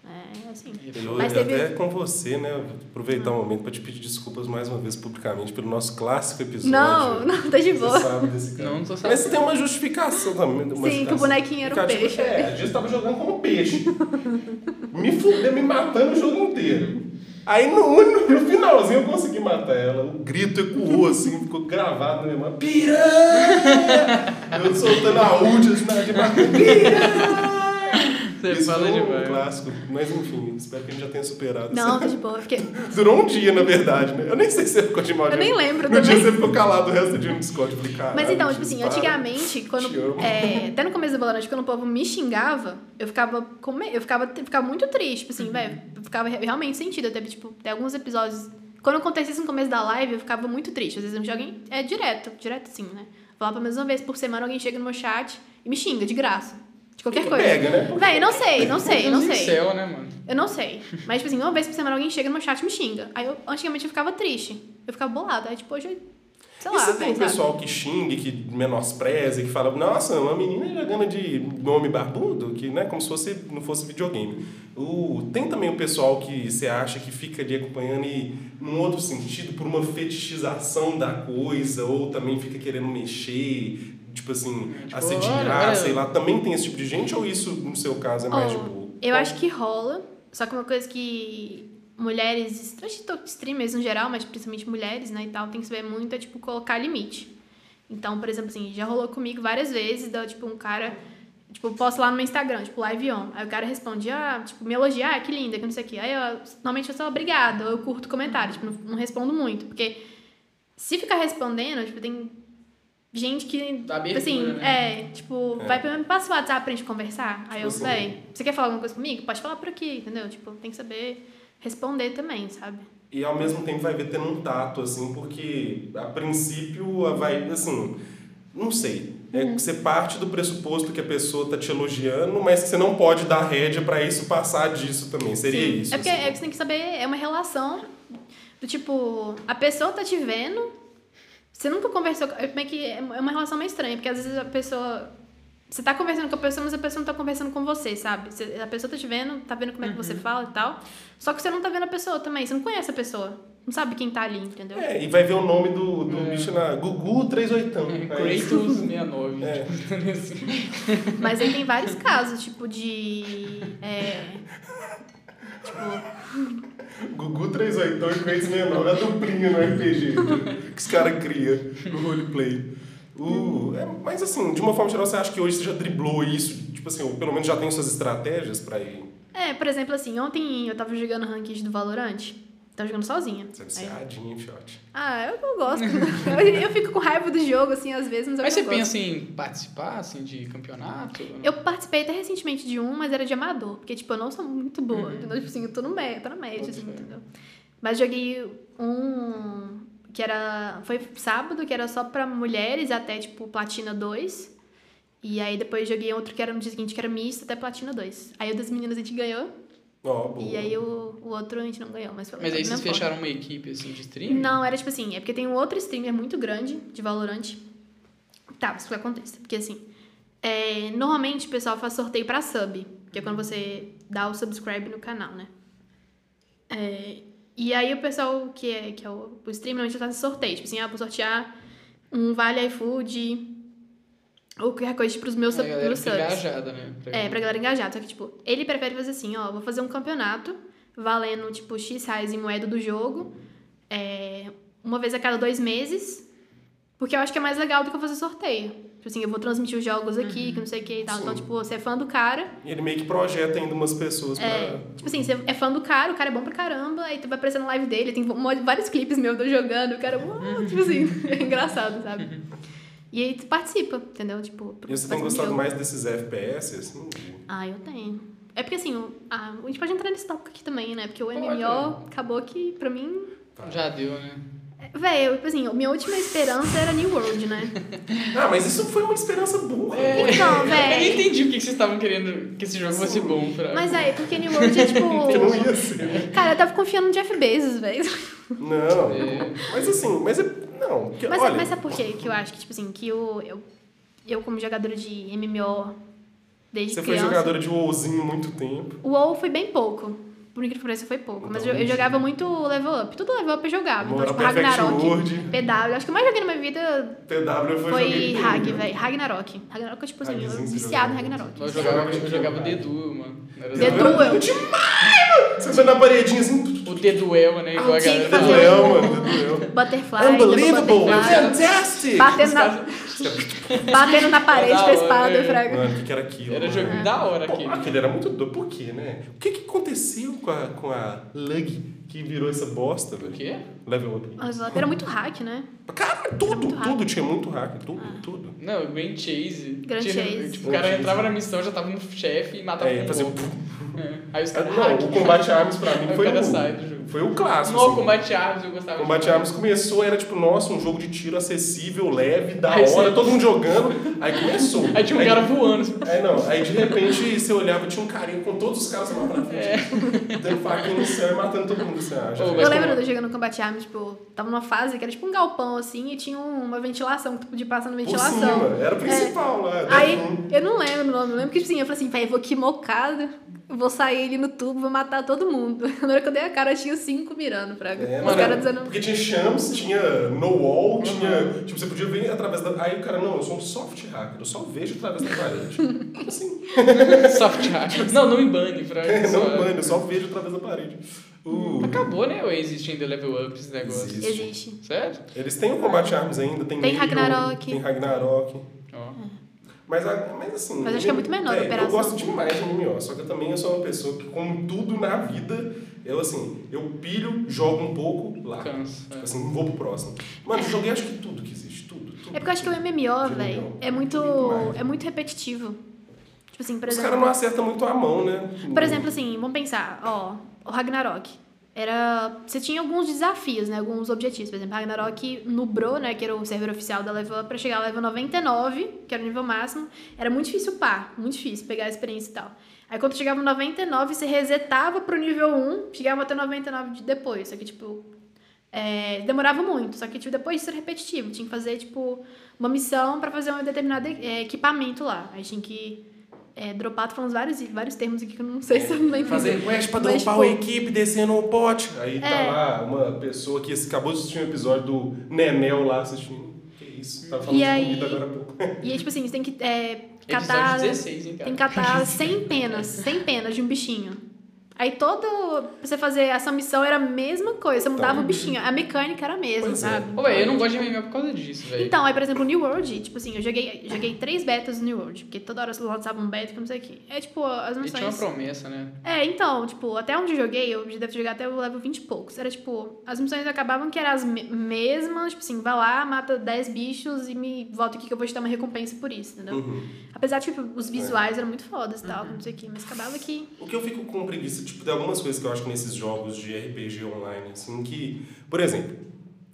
é assim. Eu Mas teve- até com você, né? Aproveitar o momento para te pedir desculpas mais uma vez publicamente pelo nosso clássico episódio. Não, não, tá de Você boa. sabe desse cara. Não, não tô sabendo. Mas tem uma justificação também. uma Sim, que o justificação. bonequinho era um tipo, peixe. É, a gente tava jogando como peixe. me fudeu, me matando o jogo inteiro. Aí no, no, finalzinho eu consegui matar ela. O grito ecoou assim, ficou gravado na minha mão. Piranha! Eu soltando a ult assim na de bater. Piranha! Você Isso fala foi um demais. clássico. Mas enfim, espero que a gente já tenha superado. Não, tá de boa. Fiquei... [LAUGHS] Durou um dia, na verdade, né? Eu nem sei se você ficou de mal. Eu nem lembro [LAUGHS] No dia também. você ficou calado o resto do dia no Discord. Eu falei. Mas então, tipo assim, para. antigamente, quando. Te amo. é, [LAUGHS] até no começo do Valorant, quando o povo me xingava, eu ficava. Com me- Eu ficava, ficava muito triste, tipo Uhum. assim, velho. Eu ficava re- realmente sentido. Teve, tipo, tem alguns episódios. Quando acontecia isso no começo da live, eu ficava muito triste. Às vezes eu já alguém. É direto, direto sim, né? Falar pelo menos uma vez por semana alguém chega no meu chat e me xinga, de graça. De qualquer Que coisa. pega, né? Véi, não sei, não sei, não sei. incel, né, mano? Eu não sei. Mas, tipo assim, uma vez por semana alguém chega no meu chat e me xinga. Aí eu, antigamente eu ficava triste. Eu ficava bolada. Aí, tipo, hoje eu. Sei E lá, você tem sabe? pessoal que xingue, que menospreza, que fala, nossa, uma menina jogando de nome barbudo, que, né, como se fosse, não fosse videogame. O, tem também o pessoal que você acha que fica ali acompanhando e, num outro sentido, por uma fetichização da coisa, ou também fica querendo mexer, tipo assim, Tipo, assediar, olha. sei lá. Também tem esse tipo de gente, ou isso, no seu caso, é mais de Oh, boa? Eu acho que rola. Só que uma coisa que mulheres, acho que to- streamers no geral, mas principalmente mulheres, né, e tal, tem que saber muito é, tipo, colocar limite. Então, por exemplo, assim, já rolou comigo várias vezes, da, tipo, um cara, tipo, eu posto lá no meu Instagram, tipo, live on. Aí o cara responde, ah, tipo, me elogia, ah, que linda, que não sei o quê. Aí eu, normalmente eu sou obrigada, ou eu curto comentário, tipo, não, não respondo muito, porque se ficar respondendo, tipo, tem gente que. Da abertura, assim, né? é, tipo, É. vai pra mim, passa o WhatsApp pra gente conversar. Aí eu, assim. véi, você quer falar alguma coisa comigo? Pode falar por aqui, entendeu? Tipo, tem que saber responder também, sabe? E ao mesmo tempo vai ver tendo um tato, assim, porque a princípio vai, assim, não sei. É, Uhum. Você parte do pressuposto que a pessoa tá te elogiando, mas que você não pode dar rédea pra isso passar disso também. Seria Sim. isso. É porque assim. é que você tem que saber, é uma relação do tipo, a pessoa tá te vendo, você nunca conversou, com- é que é uma relação meio estranha, porque às vezes a pessoa você tá conversando com a pessoa, mas a pessoa não tá conversando com você, sabe? Você- A pessoa tá te vendo, tá vendo como é que você fala e tal. Só que você não tá vendo a pessoa também, você não conhece a pessoa. Não sabe quem tá ali, entendeu? É, e vai ver o nome do, do É. bicho na Gugu 38. Kratos 69. É. Tipo. [LAUGHS] Mas aí tem vários casos, tipo, de. É, tipo, Gugu 38 e Kratos 69 é a duplinha no RPG [LAUGHS] que os caras criam no roleplay. Uh, é, mas assim, de uma forma geral, você acha que hoje você já driblou isso? Tipo assim, ou pelo menos já tem suas estratégias pra ir. É, por exemplo, assim, ontem eu tava jogando ranked do Valorant. Tava jogando sozinha. Você é viciadinho, hein, fiote? ah, eu, eu gosto. [LAUGHS] eu, eu fico com raiva do jogo, assim, às vezes, mas eu Mas você gosto. pensa em participar, assim, de campeonato? Eu participei até recentemente de um, mas era de amador. Porque, tipo, eu não sou muito boa. Uhum. Entendeu? Tipo assim, eu tô no médio, tô na média, assim, entendeu? Mas joguei um que era... Foi sábado, que era só pra mulheres até, tipo, Platina 2. E aí depois joguei outro que era no dia seguinte, que era misto até Platina 2. Aí o das meninas a gente ganhou. Boa. E aí o, o outro a gente não ganhou, mas foi Mas aí vocês forma. fecharam uma equipe, assim, de stream? Não, era tipo assim, é porque tem um outro streamer muito grande de Valorant. Tá, isso que acontece. Porque assim, é, normalmente o pessoal faz sorteio pra sub, que é quando você dá o subscribe no canal, né? É, e aí o pessoal que é, que é o, o streamer, normalmente faz sorteio. Tipo assim, ah, vou sortear um Vale iFood ou qualquer coisa pros meus, a sub, galera pros subs. engajada, né? Pra- É, pra galera engajada. Só que, tipo, ele prefere fazer assim, ó, vou fazer um campeonato valendo, tipo, X reais em moeda do jogo, é, uma vez a cada dois meses, porque eu acho que é mais legal do que eu fazer sorteio. Tipo assim, eu vou transmitir os jogos aqui, que não sei o que e tal. Então, Sim. tipo, você é fã do cara, E ele meio que projeta ainda umas pessoas pra. é, tipo assim, você é fã do cara, o cara é bom pra caramba, aí tu vai aparecer na live dele, tem vários clipes meus eu jogando, o cara, uau, tipo assim, [LAUGHS] é engraçado, sabe? [LAUGHS] E aí tu participa, entendeu? Tipo, E você tem gostado jogo. mais desses FPS, assim? Ah, eu tenho. É porque assim, o- a, a gente pode entrar nesse tópico aqui também, né? Porque o Pode, MMO acabou que, pra mim. Já deu, né? Véi, tipo assim, a minha última esperança era New World, né? [LAUGHS] Ah, mas isso foi uma esperança burra. Então, Eu nem véi. entendi o que que vocês estavam querendo que esse jogo fosse bom pra... Mas aí, porque New World é [LAUGHS] Que não tipo. ia ser. Cara, eu tava confiando no Jeff Bezos, velho. Não. É. Mas assim, mas é. Não. porque, Mas, olha, mas sabe por quê? Que eu acho que, tipo assim, que o, eu, eu como jogadora de MMO desde você foi criança. jogadora de WoWzinho muito tempo. O WoW foi bem pouco. Por incrível que pareça, foi pouco. Mas eu, eu jogava muito level up. Tudo level up eu jogava. Então, tipo, Perfect Ragnarok, World. PW. Acho que eu mais joguei na minha vida PW foi Foi Rag, velho. Ragnarok. Ragnarok é tipo assim, eu viciado em Ragnarok. Eu jogava, eu jogava Deduel, mano. Era The Eu Duel. demais, mano! Você foi na paredinha assim. O Deduel, né? Igual a galera. fazer Duel, o- mano. Duel. Butterfly. Unbelievable! Fantastic! Batendo na, batendo na parede com a espada, é. fraga. Mano, o que, que era aquilo? Era jogo da hora Pô, aquele. era muito doido. Por quê, né? O que, que aconteceu com a, com a Lug que virou essa bosta, O velho? quê? Level up. Level up Era muito hack, né? Cara, tudo, muito hack. tudo tinha muito hack. Tudo, tudo. Não, o Grand Chase. Grand Tinha- Chase. Tipo, o cara Chase. entrava na missão, já tava no chefe e matava É, um fazia. [LAUGHS] É. Aí os Ah, caras. Não, hack. o Combate Arms pra mim Aí o foi cara o, sai do jogo. Foi o clássico. Não, o assim. Combate Arms eu gostava. Combate. Arms começou, era tipo, nossa, um jogo de tiro acessível, leve, da Aí hora, todo mundo jogando. Aí começou. Aí tinha um cara voando. Aí não, aí de repente você olhava, tinha um carinha com todos os caras lá pra frente. [LAUGHS] Dando faquinha no céu e matando todo mundo. Assim, ah, já Eu lembro de eu jogando Combat Arms, tipo, tava numa fase que era tipo um galpão, assim, e tinha uma ventilação, que tu podia passar na Por ventilação. cima, era o principal lá. Aí, Death eu não lembro o nome, eu lembro que, tipo assim, eu falei assim, velho, eu vou aqui mocado, vou sair ali no tubo, vou matar todo mundo. [LAUGHS] Na hora que eu dei a cara, tinha cinco mirando, fraga. É, Os mano, caras dizendo... Porque tinha chams, tinha no wall, tinha. Tipo, você podia ver através da. Aí o cara, não, eu sou um soft hacker, eu só vejo através da parede. Como [LAUGHS] assim? [LAUGHS] Soft hack. Não, não me bane, pra. É, só- não, mano, eu só vejo através da parede. Uh, Acabou, né? Ou existe ainda level up esse negócio? Existe. Existe. Sério? eles têm o Combate Arms ainda, tem Tem Ragnarok. Tem Ragnarok. Ó. Mas, mas assim. Mas acho que é muito menor a véi, Eu operação. gosto demais de MMO, só que eu também sou uma pessoa que, como tudo na vida, eu assim, eu pilho, jogo um pouco, lá. Cansa. Tipo assim, vou pro próximo. Mano, eu joguei acho que tudo que existe, tudo. tudo É porque eu acho que o MMO, velho, é muito, é muito repetitivo. Tipo assim, por Os exemplo... caras não acertam muito a mão, né? Por exemplo, assim, vamos pensar, ó, o Ragnarok. Era. Você tinha alguns desafios, né? Alguns objetivos. Por exemplo, Ragnarok no Bro, né? Que era o server oficial da Level Up, pra chegar ao level 99, que era o nível máximo. Era muito difícil upar, muito difícil pegar a experiência e tal. Aí quando chegava no 99, você resetava pro nível 1, chegava até 99 de depois. Só que, tipo. é, demorava muito. Só que, tipo, depois isso era repetitivo. Tinha que fazer, tipo, uma missão pra fazer um determinado é, equipamento lá. Aí tinha que. É, dropar, tô falando vários, vários termos aqui que eu não sei se eu não lembro. Fazer quest pra dropar tipo, a equipe descendo o pote. Aí tá É. lá uma pessoa que acabou de assistir um episódio do Nenel lá assistindo. Que isso? Tava falando E de aí- comida agora há pouco. [LAUGHS] E aí, tipo assim, você tem que é, catar. Episódio 16, hein, cara? Tem que catar [LAUGHS] 100 penas, 100 penas de um bichinho. Aí todo. Pra você fazer essa missão era a mesma coisa, você mudava o bichinho. A mecânica era a mesma, Pois é. sabe? Ô, velho, eu não gosto de MMO por causa disso, velho. Então, aí, por exemplo, o New World, tipo assim, eu joguei, joguei três betas no New World, porque toda hora lançava um beta que não sei o que. É tipo, as E tinha uma missões. promessa, né? É, então, tipo, até onde eu joguei, eu já devo jogar até o level 20 e poucos. Era tipo, as missões acabavam que eram as me- mesmas, tipo assim, vai lá, mata 10 bichos e me volta aqui que eu vou te dar uma recompensa por isso, entendeu? Uhum. Apesar de, tipo, os visuais eram muito fodas e tal, Uhum. não sei o que, mas acabava que. O que eu fico com preguiça, tipo, de algumas coisas que eu acho que nesses jogos de RPG online, assim, que. Por exemplo,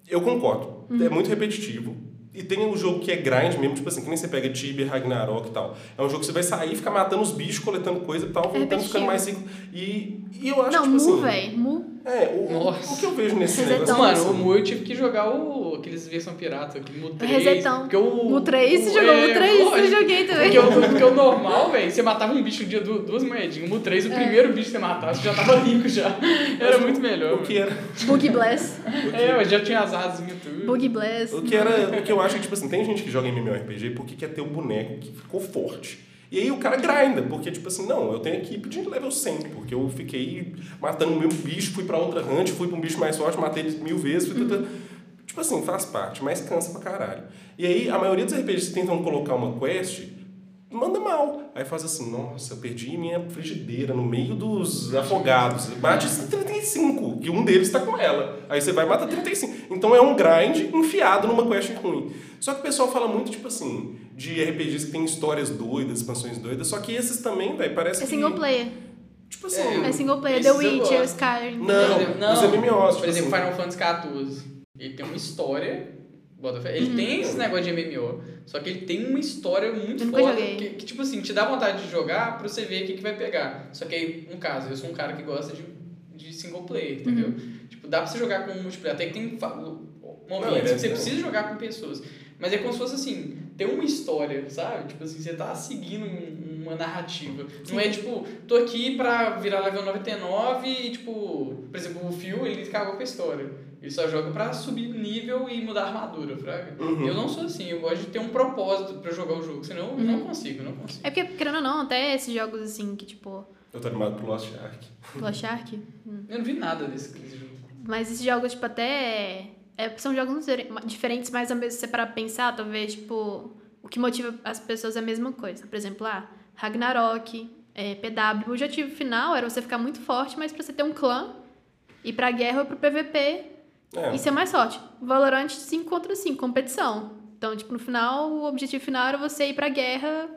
eu concordo, é muito repetitivo. E tem um jogo que é grind mesmo, tipo assim, que nem você pega Tibia, Ragnarok e tal. É um jogo que você vai sair, ficar matando os bichos, coletando coisa e tal, voltando, repetitivo. ficando mais rico. E, e eu acho não, tipo Mu, assim. velho. Mu. É, o, Nossa. o que eu vejo nesse Resetão. negócio. Mano, o Mu eu tive que jogar o, aqueles versão pirata, aquele Mu 3. Resetão. Porque o, Mu 3, você o- jogou é, Mu 3? Eu lógico. joguei também. Porque o, porque o normal, velho, você matava um bicho, dia du- duas moedinhas. O Mu 3, o É. primeiro bicho que você matasse, já tava rico já. Era muito melhor. o que era. O que, É, mas já tinha as asinhas tudo. Boogie Blast. O que era, o que eu acho é que, tipo assim, tem gente que joga em MMORPG porque quer ter o boneco que ficou forte. E aí o cara grinda, porque, tipo assim, não, eu tenho equipe de level 100, porque eu fiquei matando o meu bicho, fui pra outra hunt, fui pra um bicho mais forte, matei ele mil vezes, fui tata- Tipo assim, faz parte, mas cansa pra caralho. E aí, a maioria dos RPGs tentam colocar uma quest, manda mal. Aí faz assim, nossa, eu perdi minha frigideira no meio dos afogados. Mate 35, que um deles tá com ela. Aí você vai e mata 35. Então é um grind enfiado numa quest ruim. Só que o pessoal fala muito, tipo assim, de RPGs que tem histórias doidas, expansões doidas, só que esses também, velho, parece É que... single player. Tipo assim... É, É single player. The Witcher. Skyrim. Não, Por exemplo, os MMOs, tipo Por exemplo, assim. Final Fantasy XIV. Ele tem uma história. Ele Uhum. tem esse negócio de MMO, só que ele tem uma história muito foda que, que, tipo assim, te dá vontade de jogar pra você ver o que, que vai pegar. Só que aí, um caso, eu sou um cara que gosta de, de single player, entendeu? Uhum. Tipo, dá pra você jogar com multiplayer. Até que tem momentos Não, ele é- que você precisa jogar com pessoas. Mas é como se fosse assim, ter uma história, sabe? Tipo assim, você tá seguindo um- uma narrativa. Não é tipo, tô aqui pra virar level 99 e tipo, por exemplo, o Phil, ele cagou com a história. Ele só joga pra subir nível e mudar a armadura, fraga. Uhum. Eu não sou assim, eu gosto de ter um propósito pra jogar o jogo, senão eu não consigo, eu não consigo. É porque, querendo ou não, até esses jogos assim, que tipo, Eu tô animado pro Lost Ark. Lost Ark. [LAUGHS] Eu não vi nada desse, desse jogo. Mas esses jogos, tipo, até. é, são jogos diferentes, mas ao mesmo se você parar pra pensar, talvez, tipo, o que motiva as pessoas é a mesma coisa. Por exemplo, ah, Ragnarok, é, PW. O objetivo final era você ficar muito forte, mas pra você ter um clã, ir pra guerra ou pro PVP É. e ser mais forte. Valorant 5 contra 5, competição. Então, tipo, no final, o objetivo final era você ir pra guerra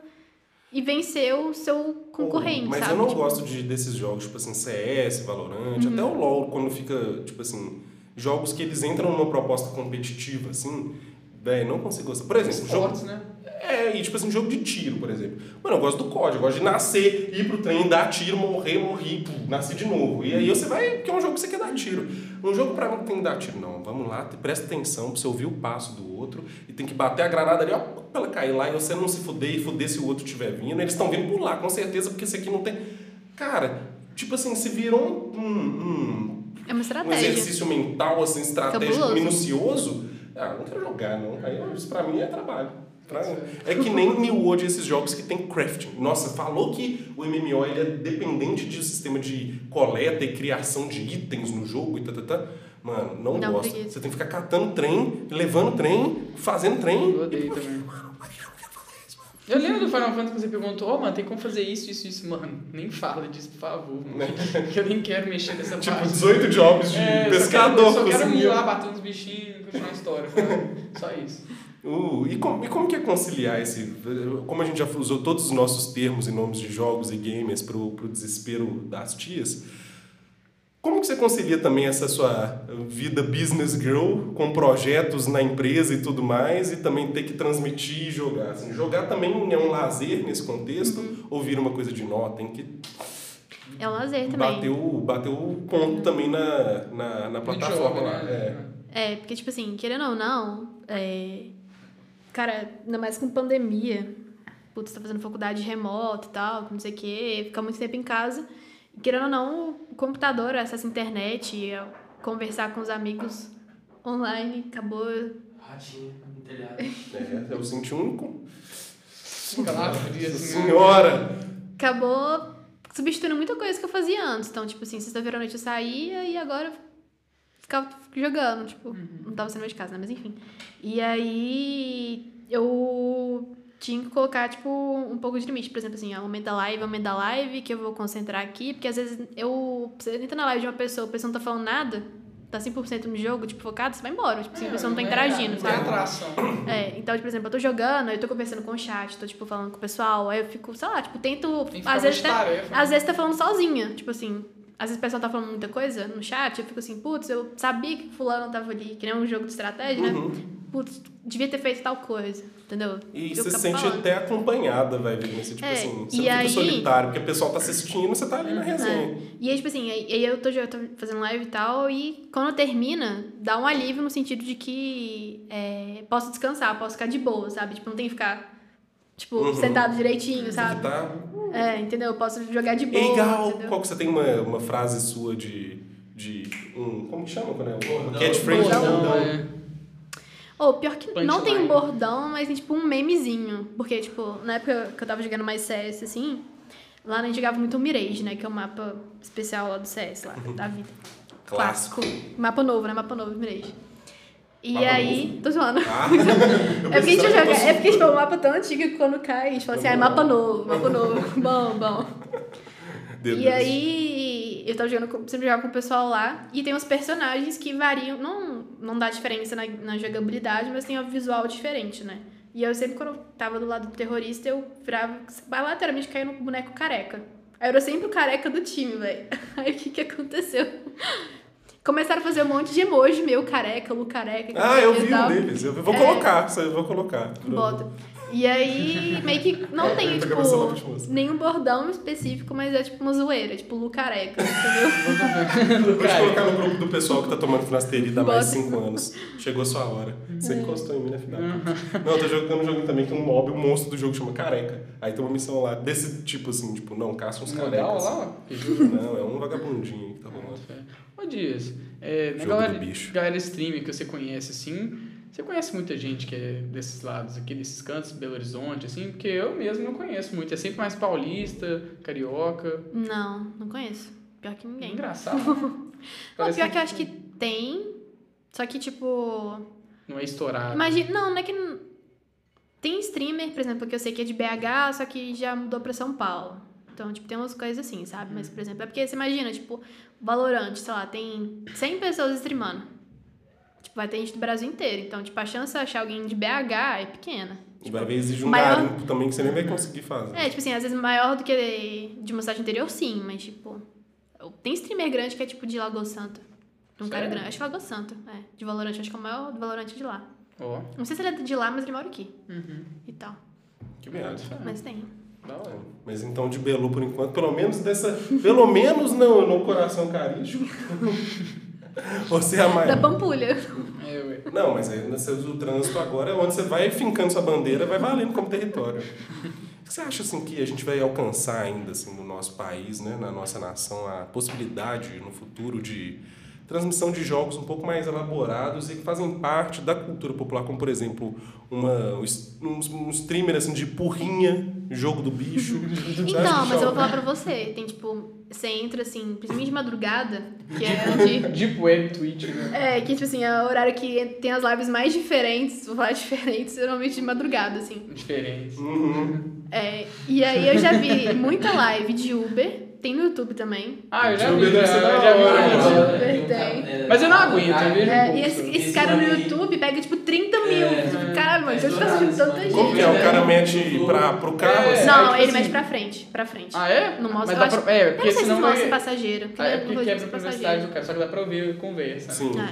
e vencer o seu concorrente, Mas sabe? eu não Tipo, gosto de, desses jogos, tipo assim, CS, Valorant, Uhum. até o LoL, quando fica, tipo assim, jogos que eles entram numa proposta competitiva, assim, velho, não consigo gostar. Por exemplo, jogo, Esportes, né? É, e tipo assim, jogo de tiro, por exemplo. Mano, eu gosto do código, eu gosto de nascer, ir pro trem, dar tiro, morrer, morrer, pum, nascer de novo. E aí você vai, porque é um jogo que você quer dar tiro. Um jogo pra mim que tem que dar tiro, não. Vamos lá, presta atenção pra você ouvir o passo do outro e tem que bater a granada ali, ó, pra ela cair lá e você não se fuder e fuder se o outro estiver vindo. Eles estão vindo lá, com certeza, porque esse aqui não tem. Cara, tipo assim, se virou um, um, É uma um estratégia. exercício mental, assim, estratégico, Cabuloso. minucioso, ah, não quero jogar, não. Aí isso pra mim é trabalho. Pra- É que nem New World esses jogos que tem crafting. Nossa, falou que o MMO ele é dependente de um sistema de coleta e criação de itens no jogo e tá, tá, tá. Mano, não Não, gosto. Você tem que ficar catando trem, levando trem, fazendo trem. Eu odeio também. Eu lembro do Final Fantasy que você perguntou, ó, mano, tem como fazer isso, isso, isso. Mano, nem fala disso, por favor, mano. [LAUGHS] Que eu nem quero mexer nessa Tipo, parte. 18 jobs de É, pescador. Só quero, eu só quero ir lá, bater uns bichinhos e continuar a história. Só isso. Uh, e, como, e como que é conciliar esse. Como a gente já usou todos os nossos termos e nomes de jogos e gamers pro, pro desespero das tias, como que você concilia também essa sua vida business girl com projetos na empresa e tudo mais e também ter que transmitir e jogar? Assim, jogar também é um lazer nesse contexto ou vira uma coisa de nó? Tem que É um lazer também. bater o, bater o ponto também na, na, na plataforma jogo, lá. né? É. É, porque, tipo assim, querendo ou não, é... cara, ainda mais com pandemia, putz, tá fazendo faculdade remota e tal, não sei o quê, ficar muito tempo em casa. E, querendo ou não, o computador, acesso à internet, conversar com os amigos online, acabou. Ratinho no telhado. É, eu senti um. Fica Nossa assim. senhora! Acabou substituindo muita coisa que eu fazia antes. Então, tipo assim, sexta-feira à noite eu saía e agora eu ficava jogando, tipo, não tava saindo de casa, né? Mas enfim. E aí eu tinha que colocar, tipo, um pouco de limite. Por exemplo, assim, aumento da live, aumento da live, que eu vou concentrar aqui, porque às vezes eu. Você entra na live de uma pessoa, a pessoa não tá falando nada, tá 100% no jogo, tipo, focado, você vai embora. Tipo, assim, a pessoa não tá interagindo, Não sabe? atração. É, então, por exemplo, eu tô jogando, eu tô conversando com o chat, tô, tipo, falando com o pessoal, aí eu fico, sei lá, tipo, tento. Tem que ficar Às vezes, até, multitarefa. às vezes tá falando sozinha, tipo assim. Às vezes o pessoal tá falando muita coisa no chat, eu fico assim, putz, eu sabia que fulano tava ali, que nem um jogo de estratégia, né? Uhum. Putz, devia ter feito tal coisa, entendeu? E Eu você se sente falando. até acompanhada, vai ver nesse tipo É, assim. Você e não fica aí- solitário, porque o pessoal tá assistindo, você tá ali na resenha. E aí, tipo assim, aí, aí eu tô, eu tô fazendo live e tal, e quando termina, dá um alívio no sentido de que é, posso descansar, posso ficar de boa, sabe? Tipo, não tem que ficar, tipo, Uhum. sentado direitinho, sabe? tá. É, entendeu? Eu posso jogar de boa. É igual. entendeu? Qual que você tem uma, uma frase sua de. de um, como que chama quando é? Um Bordão. catchphrase? Bordão, Bordão. é. Ou pior que não tem um bordão, mas tem tipo um memezinho. Porque, tipo, na época que eu tava jogando mais CS, assim, lá a gente jogava muito o Mirage, né? Que é o mapa especial lá do CS, lá, da vida. Clássico. Mapa novo, né? Mapa novo, Mirage. E Mapa aí. Tô zoando. Ah, [LAUGHS] É porque, a gente pensava que joga, fosse- é porque tipo, é um mapa tão antigo que quando cai, a gente fala assim, ah, é mapa novo, mapa novo. [LAUGHS] bom, bom. Deus. E aí, eu tava jogando, sempre jogava com o pessoal lá, e tem uns personagens que variam, não, não dá diferença na, na jogabilidade, mas tem um visual diferente, né? E eu sempre, quando eu tava do lado do terrorista, eu virava, lateralmente caía no boneco careca. Aí eu era sempre o careca do time, velho. [LAUGHS] Aí o que que aconteceu? Começaram a fazer um monte de emoji meu, careca, Lu careca. Ah, não eu vi um deles. Eu vou É. colocar, eu vou colocar. Bota. E aí, meio que não [LAUGHS] tem, Tá tipo, nenhum bordão específico, mas é tipo uma zoeira, tipo Lu careca, entendeu? [LAUGHS] Vou te colocar no grupo do pessoal que tá tomando finasterida há mais de Bota. 5 anos. Chegou a sua hora. Você É. encostou em mim, né, filha? Não, eu tô jogando um jogo também que um mob, um monstro do jogo chama Careca. Aí tem uma missão lá desse tipo assim, tipo, não, caça uns carecas. lá, que jogo. Não, é um vagabundinho que tá rolando. Ô Dias, é, na Jogo galera, galera streamer que você conhece, assim, você conhece muita gente que é desses lados aqui, desses cantos, Belo Horizonte, assim? Porque eu mesmo não conheço muito. É sempre mais paulista, carioca. Não, não conheço. Pior que ninguém. Engraçado. [LAUGHS] Não, Parece pior que eu acho que tem, só que tipo... Não é estourado. Imagina, não, não é que... Tem streamer, por exemplo, que eu sei que é de BH, só que já mudou pra São Paulo. Então, tipo, tem umas coisas assim, sabe? Mas, por exemplo, é porque você imagina, tipo, Valorant, sei lá, tem 100 pessoas streamando. Tipo, vai ter gente do Brasil inteiro. Então, tipo, a chance de achar alguém de BH é pequena. E vai ver exige um maior- garimpo também que você nem vai conseguir fazer. É, tipo assim, às vezes maior do que de uma cidade interior, sim, mas, tipo... Tem streamer grande que é, tipo, de Lagoa Santa. Um cara Sério? grande. Acho que é Lagoa Santa, é. De Valorant, acho que é o maior do Valorant de lá. Ó. Não sei se ele é de lá, mas ele mora aqui. Uhum. E tal. Que merda. Mas tem. Da hora. Mas então de Belu por enquanto, pelo menos dessa. Pelo menos no, no coração carístico. [LAUGHS] Você é a Da maior. Pampulha. É, ué. Não, mas aí o trânsito agora é onde você vai fincando sua bandeira, vai valendo como território. O que você acha assim que a gente vai alcançar ainda assim no nosso país, né, na nossa nação, a possibilidade no futuro de transmissão de jogos um pouco mais elaborados e que fazem parte da cultura popular, como por exemplo uma, um, um streamer assim de porrinha, jogo do bicho. [LAUGHS] Então, mas eu vou falar pra você. Tem, tipo, você entra, assim, principalmente de madrugada, que é onde... Deep [LAUGHS] Web Twitch, né? É, que, tipo assim, é o horário que tem as lives mais diferentes, vou falar [LAUGHS] diferentes, geralmente de madrugada, assim. Diferente. Uhum. É, e aí eu já vi muita live de Uber, tem no YouTube também. Ah, eu já Deixa eu vi, já, deve ser da eu já vi hora. Tem um é, Mas eu não aguento, eu vejo É, pouco. e esse, esse Esse cara no YouTube pega, tipo, 30 mil. É. Caralho, mano, Mas se eu do tivesse nada, assistindo tanta gente. Como que é? O cara É. mete pra, pro carro, É. assim? Não, tipo ele assim- mete pra frente, pra frente. Ah, é? Não mostra, Mas eu dá pra... É, Eu porque não sei se mostra passageiro. Ah, é porque quebra a é privacidade passageiro. do cara, só que dá pra ouvir conversa. Sim. É.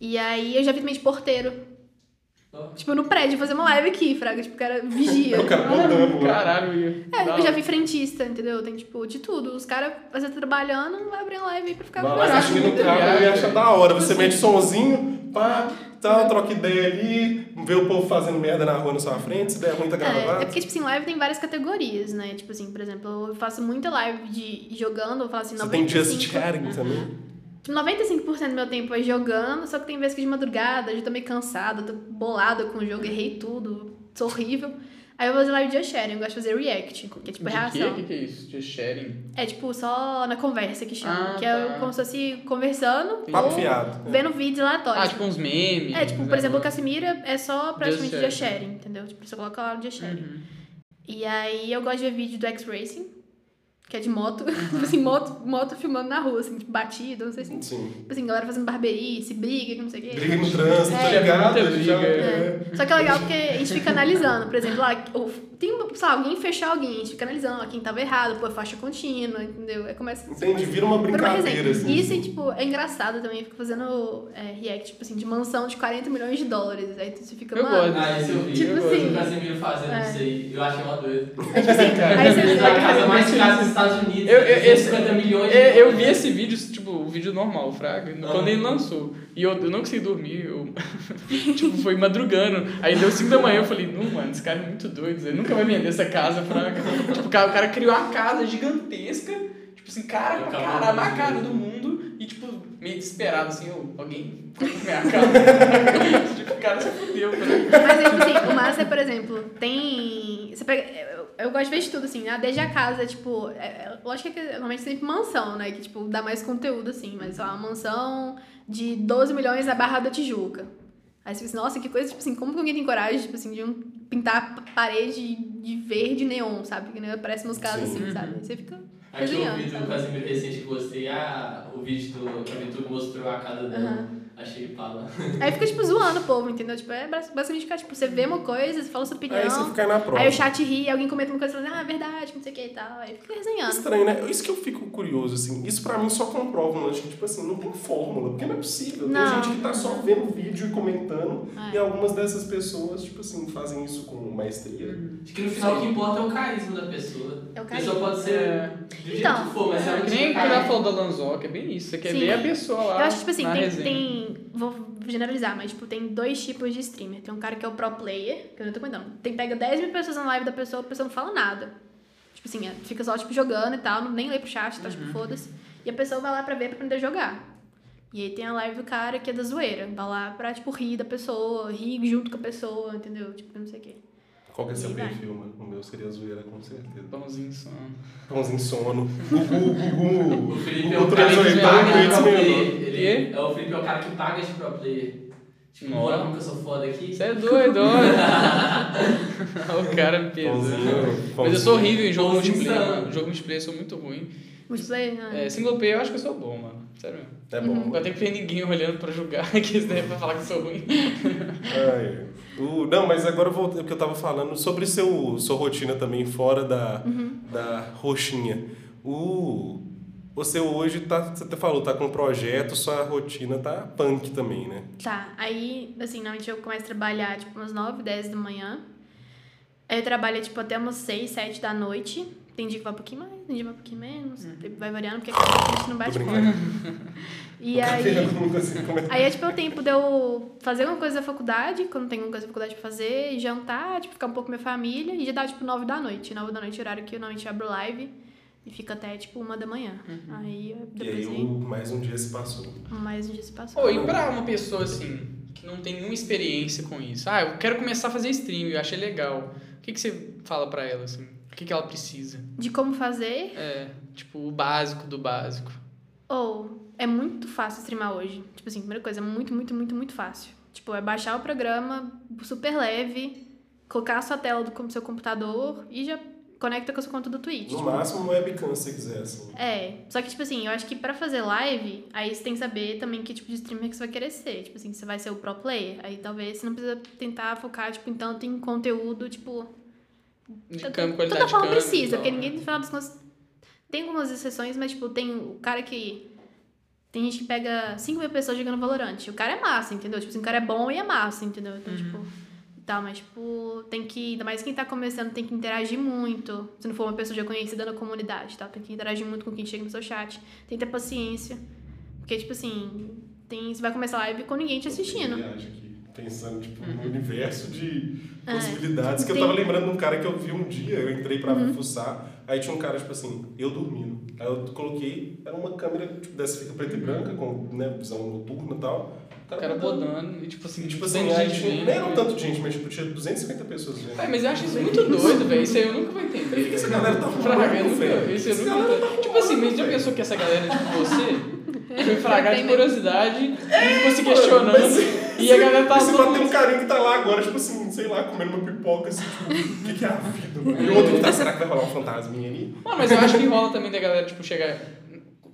E aí eu já vi também de porteiro. Tipo, no prédio, fazer uma live aqui, Fraga. Tipo, o cara vigia. O cara mandando. né? Caralho. É, eu já vi frentista, entendeu? Tem, tipo, de tudo. Os caras, às vezes, trabalhando, vai abrir uma live aí pra ficar Vai lá Caraca, assistindo no carro viagem, e acha da hora. Você mete somzinho, pá, tal, troca ideia ali, vê o povo fazendo merda na rua na sua frente, se der ruim tá É, gravado. é porque, tipo assim, live tem várias categorias, né? Tipo assim, por exemplo, eu faço muita live de jogando, eu falo assim, Você tem 95... just chatting também? Tipo, 95% do meu tempo é jogando, só que tem vezes que de madrugada, eu já tô meio cansada, tô bolada com o jogo, errei tudo, sou horrível. Aí eu vou fazer live de sharing, eu gosto de fazer react, que é tipo De reação. O que que é isso? De sharing? É tipo só na conversa que chama, Ah, que é tá. como se fosse conversando Papo fiado. é. vendo vídeos aleatórios. Ah, tipo uns memes. É, tipo, por né? exemplo, o Cassimira é só praticamente Just de sharing, entendeu? Tipo, você coloca lá no de sharing. Uhum. E aí eu gosto de ver vídeo do X-Racing, que é de moto. [LAUGHS] Uhum. tipo assim, moto, moto filmando na rua, assim, tipo, batida, não sei se. Sim. Tipo assim, galera fazendo barbeirice, briga, que não sei o quê. Briga no trânsito, É, tá ligado? já- briga. é. Só que é legal porque a gente fica analisando. Por exemplo, lá, ou tem, sei lá, alguém fechou alguém, a gente fica analisando ó, quem tava errado, pô, é faixa contínua, entendeu? Aí começa. Entendi, vira uma Vira uma brincadeira, assim. Isso, e, tipo, é engraçado também, fica fazendo é, react, tipo assim, de mansão de 40 milhões de dólares. Aí você fica, Eu mano. gosto. Ah, esse eu vi. Tipo eu assim. vi o Casemiro fazendo É. isso aí. Eu achei uma doida. É, tipo assim, [LAUGHS] aí você a casa mais cara dos Estados Unidos. Eu- eu- esse- 50 milhões de É, eu vi esse vídeo, tipo, o vídeo normal, Fraga, quando Ah. ele lançou. E eu, eu não consegui dormir, eu, [LAUGHS] tipo, foi madrugando. Aí deu 5 da manhã, eu falei, não, mano, esse cara é muito doido, ele nunca vai vender essa casa, Fraga. tipo, o cara, o cara criou uma casa gigantesca, tipo assim, cara, pra caralho, a mais com cara do mundo, e tipo, meio desesperado, assim, ô, alguém compra minha casa. [LAUGHS] tipo, o cara se fudeu. Mas, tipo assim, o massa é, por exemplo, tem. Você pega. Eu, gosto de ver de tudo, assim, né? Desde a casa, tipo. É, é, lógico que é normalmente sempre mansão, né? Que, tipo, dá mais conteúdo, assim. Mas, lá, uma mansão de 12 milhões na Barra da Tijuca. Aí você pensa, nossa, que coisa, tipo assim, como que alguém tem coragem, tipo assim, de um, pintar a parede de verde neon, sabe? Que né, parece umas casas Sim. assim, sabe? Aí você fica Aqui o vídeo do sabe? Casemiro recente que gostei, ah, o vídeo do que a Vitor mostrou a casa dela. Aham. Achei pala. Aí fica, tipo, zoando o povo, entendeu? Tipo, é basicamente ficar, tipo, você vê uma coisa, você fala sua opinião. Aí você fica aí na prova. Aí o chat ri, alguém comenta uma coisa e fala, ah, é verdade, não sei o que e tal. Aí fica resenhando. Estranho, né? Isso que eu fico curioso, assim. Isso pra mim só comprova um lance que, tipo assim, não tem fórmula. Porque não é possível. Tem Não. gente que tá só vendo vídeo e comentando. É. E algumas dessas pessoas, tipo assim, fazem isso com maestria. Acho que no final o que importa é o carisma da pessoa. É o A carisma. pessoa pode ser É. do jeito Então, que for, mas É, ela que nem tem o que ela carisma. falou da Lanzoca, é bem isso. Você quer Sim. ver a pessoa lá. Eu acho que, tipo assim, na tem, resenha. Tem. Vou generalizar, mas, tipo, tem dois tipos de streamer. Tem um cara que é o pro player, que eu não tô comentando. Tem, pega 10 mil pessoas na live da pessoa, a pessoa não fala nada. Tipo assim, é, fica só, tipo, jogando e tal, não, nem lê pro chat, tá, Uhum. tipo, foda-se. E a pessoa vai lá pra ver, pra aprender a jogar. E aí tem a live do cara que é da zoeira. Vai lá pra, tipo, rir da pessoa, rir junto com a pessoa, entendeu? Tipo, não sei o quê. Qual que é seu E vai. perfil, mano? O meu seria zoeira, com certeza. Pãozinho só. Pãozinho sono. [LAUGHS] Gugu, Gugu. O Felipe é o cara que paga player. Ele-? É o Felipe é o cara que paga de pro player. Tipo, Nossa. bora nunca sou foda aqui. Você é doido, olha. [LAUGHS] o cara pesado. Pãozinho. Mas eu sou horrível em jogo multiplayer. Jogo multiplayer eu sou muito ruim. Multiplayer, né? É, single player eu acho que eu sou bom, mano. Sério mesmo. É bom. Não vai ter que ver ninguém olhando pra jogar [LAUGHS] aqui, isso daí é pra falar que eu sou ruim. Ai, o, não, mas agora eu voltei porque eu tava falando sobre seu, sua rotina também fora da, da roxinha. O, você hoje tá, você até falou, tá com um projeto, sua rotina tá punk também, né? Tá, aí, assim, normalmente eu começo a trabalhar, tipo, umas 9, 10 da manhã. Aí eu trabalho, tipo, até umas 6, 7 da noite. Tem dia que vai um pouquinho mais, tem dia que vai um pouquinho menos. Vai variando, porque a gente não bate conta. [LAUGHS] E aí... Consigo comentar. Aí é tipo o tempo de eu fazer alguma coisa da faculdade, quando tem alguma coisa da faculdade pra fazer, e jantar, tipo, ficar um pouco com minha família, e já dá tipo 9 da noite. 9 da noite é o horário que eu normalmente abro live e fica até tipo uma da manhã. Aí E depois aí aí, mais um dia se passou. mais um dia se passou. Pô, e pra uma pessoa assim, que não tem nenhuma experiência com isso? Ah, eu quero começar a fazer stream, eu achei legal. O que, que você fala pra ela, assim? O que, que ela precisa? De como fazer, É, tipo, o básico do básico. ou é muito fácil streamar hoje. Tipo assim, primeira coisa, é muito, muito, muito, muito fácil. Tipo, é baixar o programa super leve, colocar a sua tela do seu computador e já conecta com a sua conta do Twitch. No tipo, máximo, uma webcam, se você quiser, assim. É, só que, tipo assim, eu acho que pra fazer live, aí você tem que saber também que tipo de streamer que você vai querer ser. Tipo assim, você vai ser o pro player. Aí talvez você não precisa tentar focar, tipo, em tanto em conteúdo, tipo. De toda- câmera, qualidade Toda de forma câmera, precisa, então. porque ninguém, no final das contas. Tem algumas exceções, mas, tipo, tem o cara que. Tem gente que pega 5 mil pessoas jogando Valorant. O cara é massa, entendeu? Tipo assim, o cara é bom e é massa, entendeu? Então, tipo. e Tal, mas, tipo, tem que. Ainda mais quem tá começando tem que interagir muito. Se não for uma pessoa já conhecida na comunidade, tá? Tem que interagir muito com quem chega no seu chat. Tem que ter paciência. Porque, tipo assim, tem, você vai começar a live com ninguém te assistindo. Pensando tipo, no universo de É. possibilidades. Que eu tava lembrando de um cara que eu vi um dia, eu entrei pra Uhum. fuçar, aí tinha um cara, tipo assim, eu dormindo. Aí eu coloquei, era uma câmera, tipo, dessa fica preta e branca, com né, visão noturna e tal. O cara bodando e tipo assim, Tipo assim, gente vendo. nem era tanto de gente, mas tipo, tinha 250 pessoas vendo. É, mas eu acho isso muito doido, velho. Isso aí eu nunca vou entender. Por que essa galera tá Fraga, eu nunca. velho? Isso eu nunca. tá Tipo assim, mas já pensou que essa galera, tipo você, foi fragar de curiosidade e ficou se questionando. mas- E a galera tá você bateu um carinha que tá lá agora, tipo assim, sei lá, comendo uma pipoca, assim, tipo, o que, que é a vida? mano? E o outro que tá, será que vai rolar um fantasminha ali? Mano, mas eu acho que rola também da galera, tipo, chegar.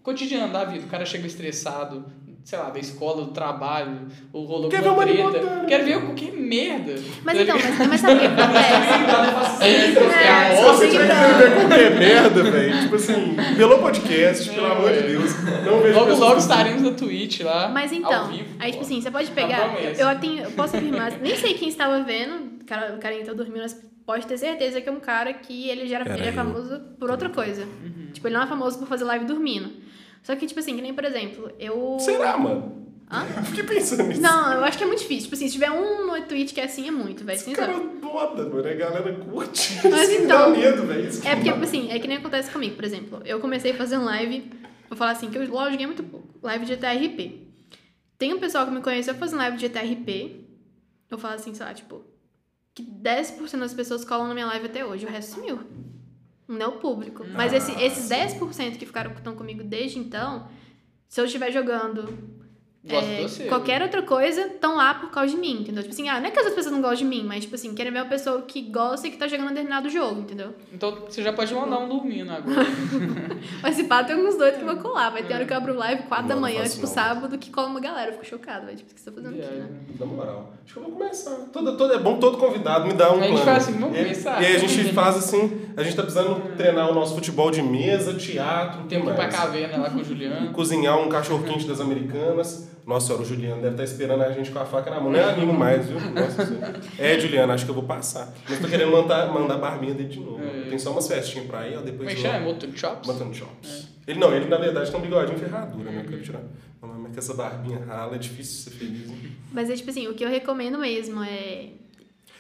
Cotidiano da vida, o cara chega estressado, sei lá, da escola, do trabalho, ou rolou Quer com uma ver uma treta. Quero ver o que merda. Mas Tá então, mas, mas sabe o que acontece? [LAUGHS] É, a É, nossa, sim, Você tipo, quer ver qualquer merda, velho? Tipo assim, pelo podcast, pelo É, amor de. Deus. Não vejo Logo, logo estaremos na Twitch lá. Mas ao então, vivo, aí tipo assim, você pode Tá pegar. Eu, eu tenho, eu posso afirmar, nem sei quem estava vendo, o cara, o cara tá dormindo, mas pode ter certeza que é um cara que ele já era, Era ele é famoso por outra coisa. Uhum. Tipo, ele não é famoso por fazer live dormindo. Só que, tipo assim, que nem, por exemplo, eu. Será, mano? Hã? [LAUGHS] Eu fiquei pensando nisso. Não, eu acho que é muito difícil. Tipo assim, se tiver um no Twitch que é assim, é muito, velho. Esse cara zoar. é mano. A galera curte. Mas Isso me então- dá medo, velho. É porque, tipo assim, é que nem acontece comigo, por exemplo. Eu comecei fazendo live, vou falar assim, que eu LOL joguei muito pouco. Live de GTRP. Tem um pessoal que me conheceu fazendo live de GTRP. Eu falo assim, sei lá, tipo, que 10% das pessoas colam na minha live até hoje, o resto sumiu. Não é o público. Mas esse, esses sim. 10% que ficaram estão comigo desde então, se eu estiver jogando Gosto é, de você. qualquer outra coisa, estão lá por causa de mim, entendeu? Tipo assim, ah, não é que as outras pessoas não gostam de mim, mas, tipo assim, querem ver uma pessoa que gosta e que tá jogando um determinado jogo, entendeu? Então você já pode mandar um dormindo agora. [LAUGHS] Mas se pá, tem alguns doidos que vão colar. Vai ter hora que eu abro live 4 da manhã, tipo, não. sábado, que cola uma galera. Eu fico chocada, velho. Tipo, o que você tá fazendo aqui, né? Na moral. Acho que eu vou começar. Todo, todo, é bom todo convidado me dá um A gente plano. faz assim, vamos e, começar? E aí a gente faz assim, a gente tá precisando treinar o nosso futebol de mesa, teatro, Tem que ir pra caverna lá com o Juliano. cozinhar um cachorro quente das americanas. Nossa senhora, o Juliano deve estar esperando a gente com a faca na mão. Nem animo mais, viu? Nossa senhora. É, Juliano, acho que eu vou passar. Mas tô querendo mandar, mandar barbinha dele de novo. É. Tem só umas festinhas pra ir, ó, depois Como é que chama? Moto Chops? Mutton Chops. Ele não, ele na verdade tem um bigodinho ferradura, né? Eu quero tirar. Mas com essa barbinha rala é difícil ser feliz. né? Mas é tipo assim, o que eu recomendo mesmo é.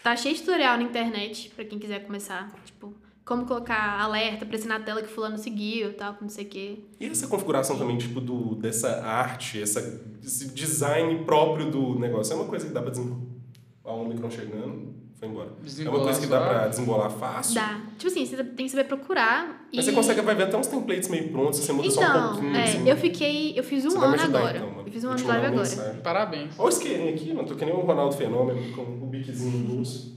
Tá cheio de tutorial na internet pra quem quiser começar. Tipo, como colocar alerta, aparecer na tela que fulano seguiu e tal, não sei o quê. E essa configuração também, tipo, do, dessa arte, essa, esse design próprio do negócio, é uma coisa que dá pra desembolar. Ó, o microfone chegando, foi embora. é uma coisa que dá pra desembolar fácil. Dá. Tipo assim, você tem que saber procurar. Mas e... você consegue, vai ver até uns templates meio prontos, você muda só um Então, pouquinho. é, assim. eu fiquei. Eu fiz um Você ano ajudar, agora. então, eu fiz um ano de live agora. mensagem. Parabéns. Olha o isqueirinho aqui, mano. Tô que nem o Ronaldo Fenômeno, com o biquezinho no bolso.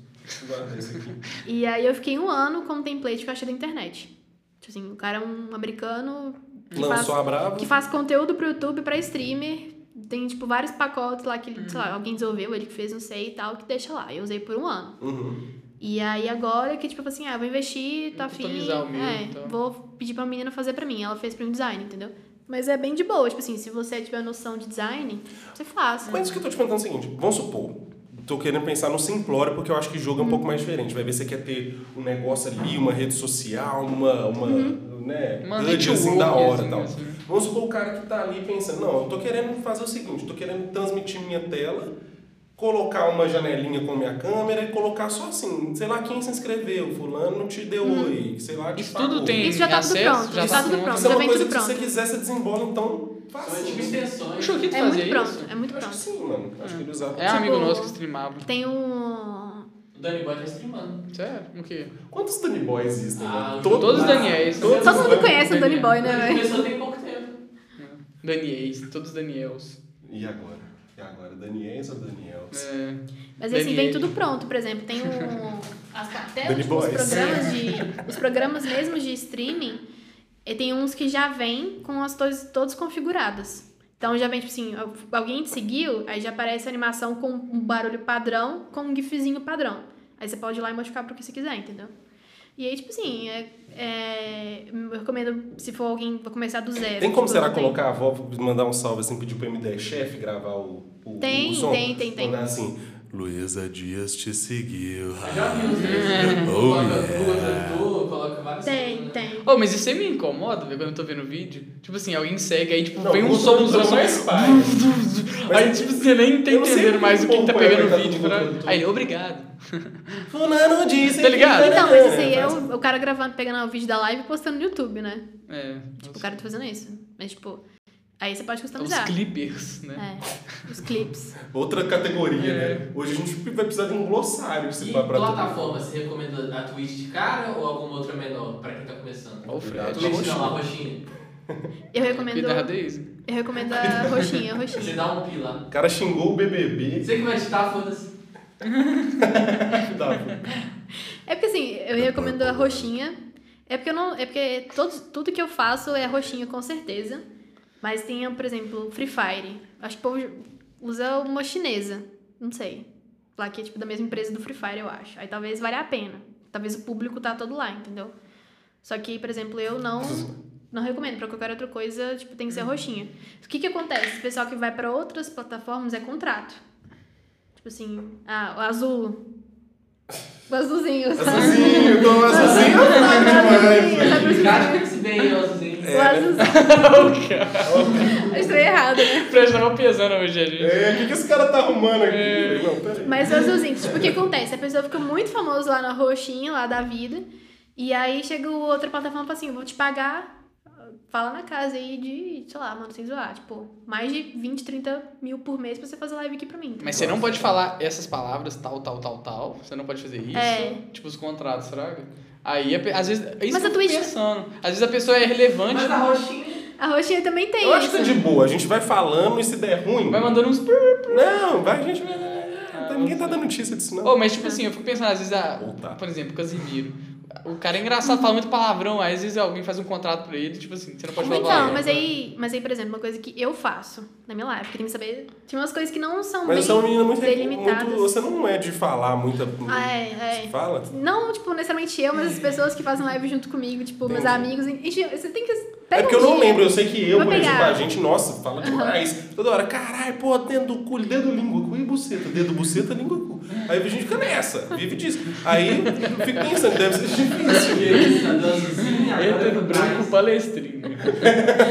E aí eu fiquei um ano com um template que eu achei da internet. Tipo assim, o cara é um americano que faz, a brava. que faz conteúdo pro YouTube pra streamer. Tem, tipo, vários pacotes lá que, ele, sei lá, alguém desenvolveu, ele que fez, não sei e tal, que deixa lá. Eu usei por um ano. Uhum. E aí agora que, tipo assim, ah, vou investir, tá Vou afim. o é, então. vou pedir pra menina fazer pra mim. Ela fez pra mim design, entendeu? Mas é bem de boa, tipo assim, se você tiver noção de design, você faz. Mas isso que eu tô te perguntando é o seguinte, vamos supor, tô querendo pensar no simplório porque eu acho que jogo é um pouco mais diferente. Vai ver se você quer ter um negócio ali, uma rede social, uma, uma né, Uma HUD assim da hora e assim, tal. assim. Vamos supor o cara que tá ali pensando, não, eu tô querendo fazer o seguinte, tô querendo transmitir minha tela, colocar uma janelinha com minha câmera e colocar só assim, sei lá quem se inscreveu, fulano te deu oi, sei lá, te Isso pagou. tudo tem Isso já tá tudo pronto, Já isso tá tá tudo pronto. pronto. Isso é uma coisa se você quiser, você desembola, então São fácil. tipo extensões. O Choquito É fazia muito isso? pronto, é muito Acho que pronto. sim, mano. Acho que ele usava. É um amigo Tipo, nosso que streamava. Tem um. O Danny Boy tá streamando. Sério? O quê? Quantos Danny Boys existem, Ah, mano? Todos os Daniels. Todos Todo os mundo conhece o Danny Boy, né, Ele velho? começou tem pouco tempo. Daniels, todos Daniels. E agora? E agora? Daniels ou Daniels? É. Mas assim, vem tudo pronto, por exemplo. Tem um. as, até Danny tipo, os Boys. programas de. Os programas mesmo de streaming, eh, tem uns que já vêm com as todas, todas configuradas. Então já vem, tipo assim, al- alguém te seguiu, aí já aparece a animação com um barulho padrão, com um gifzinho padrão. Aí você pode ir lá e modificar pro que você quiser, entendeu? E aí, tipo assim, é, é, eu recomendo, se for alguém, vou começar do zero. Tem como, tipo, será, não tem- colocar a avó, mandar um salve assim, pedir pro MD Chef gravar o, o, Tem, o som? tem, tem, tem. Mandar assim, Luísa Dias te seguiu. Já vi uns desses. Oh, coloca coloca várias Tem, coisas. tem. Oh, mas isso aí me incomoda, velho, quando eu tô vendo o vídeo. Tipo assim, alguém segue, aí tipo, Não, vem um som, produtor som. [LAUGHS] Aí tipo, você nem tá entendendo mais o que, tá pegando tá o vídeo. Pra... Aí, obrigado. [LAUGHS] Fulano disse Tá ligado? que- Então, mas isso aí é o, o cara gravando, pegando o vídeo da live e postando no YouTube, né? É, Tipo, o cara tá fazendo isso. Mas, tipo, aí você pode os customizar. clippers, né? É, os clips. [LAUGHS] Outra categoria, É. né? Hoje a gente vai precisar de um glossário se E pá, pra plataforma, você recomenda a Twitch de cara ou alguma outra menor pra quem tá começando? Ó o Fred. Twitch não, a roxinha. Eu recomendo. Daisy. Eu recomendo a roxinha, a Você roxinha. dá um pi lá. O cara xingou o BBB. Você que vai editar, foda-se. É porque assim, eu recomendo a roxinha. É porque eu não. É porque todos, tudo que eu faço é roxinha com certeza. Mas tem, por exemplo, Free Fire. Acho que o povo usa uma chinesa. Não sei. Lá que é tipo da mesma empresa do Free Fire, eu acho. Aí talvez valha a pena. Talvez o público tá todo lá, entendeu? Só que, por exemplo, eu não. Não recomendo. Pra qualquer outra coisa, tipo, tem que ser roxinha. O que que acontece? O pessoal que vai pra outras plataformas é contrato. Tipo assim, ah, o azul. O azulzinho. Azulzinho, tô azulzinho. Azulzinho, O cara tem que bem, É. O azulzinho. [LAUGHS] Eu estou errado, né? Tava pesando hoje, a gente. É, o que, que esse cara tá arrumando aqui? É. Não, peraí. Mas o azulzinho, tipo, o que acontece? A pessoa fica muito famosa lá na roxinha, lá da vida. E aí chega o outra plataforma e fala assim: eu vou te pagar. Fala na casa aí de, sei lá, mano, sem zoar. Tipo, mais de 20, 30 mil por mês pra você fazer live aqui pra mim. Mas você não pode falar essas palavras, tal, tal, tal, tal. Você não pode fazer isso. É. Tipo os contratos, fraga. Aí, às vezes, é isso Mas que eu Twitch- pensando. Às vezes a pessoa é relevante, Mas a roxinha. A roxinha também tem Eu acho isso. que tá de boa. A gente vai falando e se der ruim. vai mandando uns... Não, vai, a gente vai. Ah, Ninguém tá dando notícia disso, não. Oh, mas tipo assim, eu fico pensando, às vezes, a, Voltar. por exemplo, o Casimiro. O cara é engraçado, fala muito palavrão, aí às vezes alguém faz um contrato pra ele, tipo assim, você não pode falar Então, palavrão. mas aí, mas aí, por exemplo, uma coisa que eu faço na minha live, porque tem que saber. Tem umas coisas que não são Mas bem você é uma menina muito, delimitadas. muito. Você não é de falar muita. Ah, é, é. Você fala? Não, tipo, necessariamente eu, mas as pessoas que fazem live junto comigo, tipo, meus Entendi. amigos. Gente, você tem que. É Pega porque eu um não dia. lembro, eu sei que eu, Vou por exemplo, a gente, nossa, fala demais. Toda hora, caralho, pô, dedo do cu, dedo, língua, cu e buceta, dedo, buceta, língua, cu. Aí a gente fica nessa, vive disso. Aí eu fico pensando, deve ser difícil. E aí, tá dando azulzinho, agora Entra no branco mais. palestrino. [LAUGHS]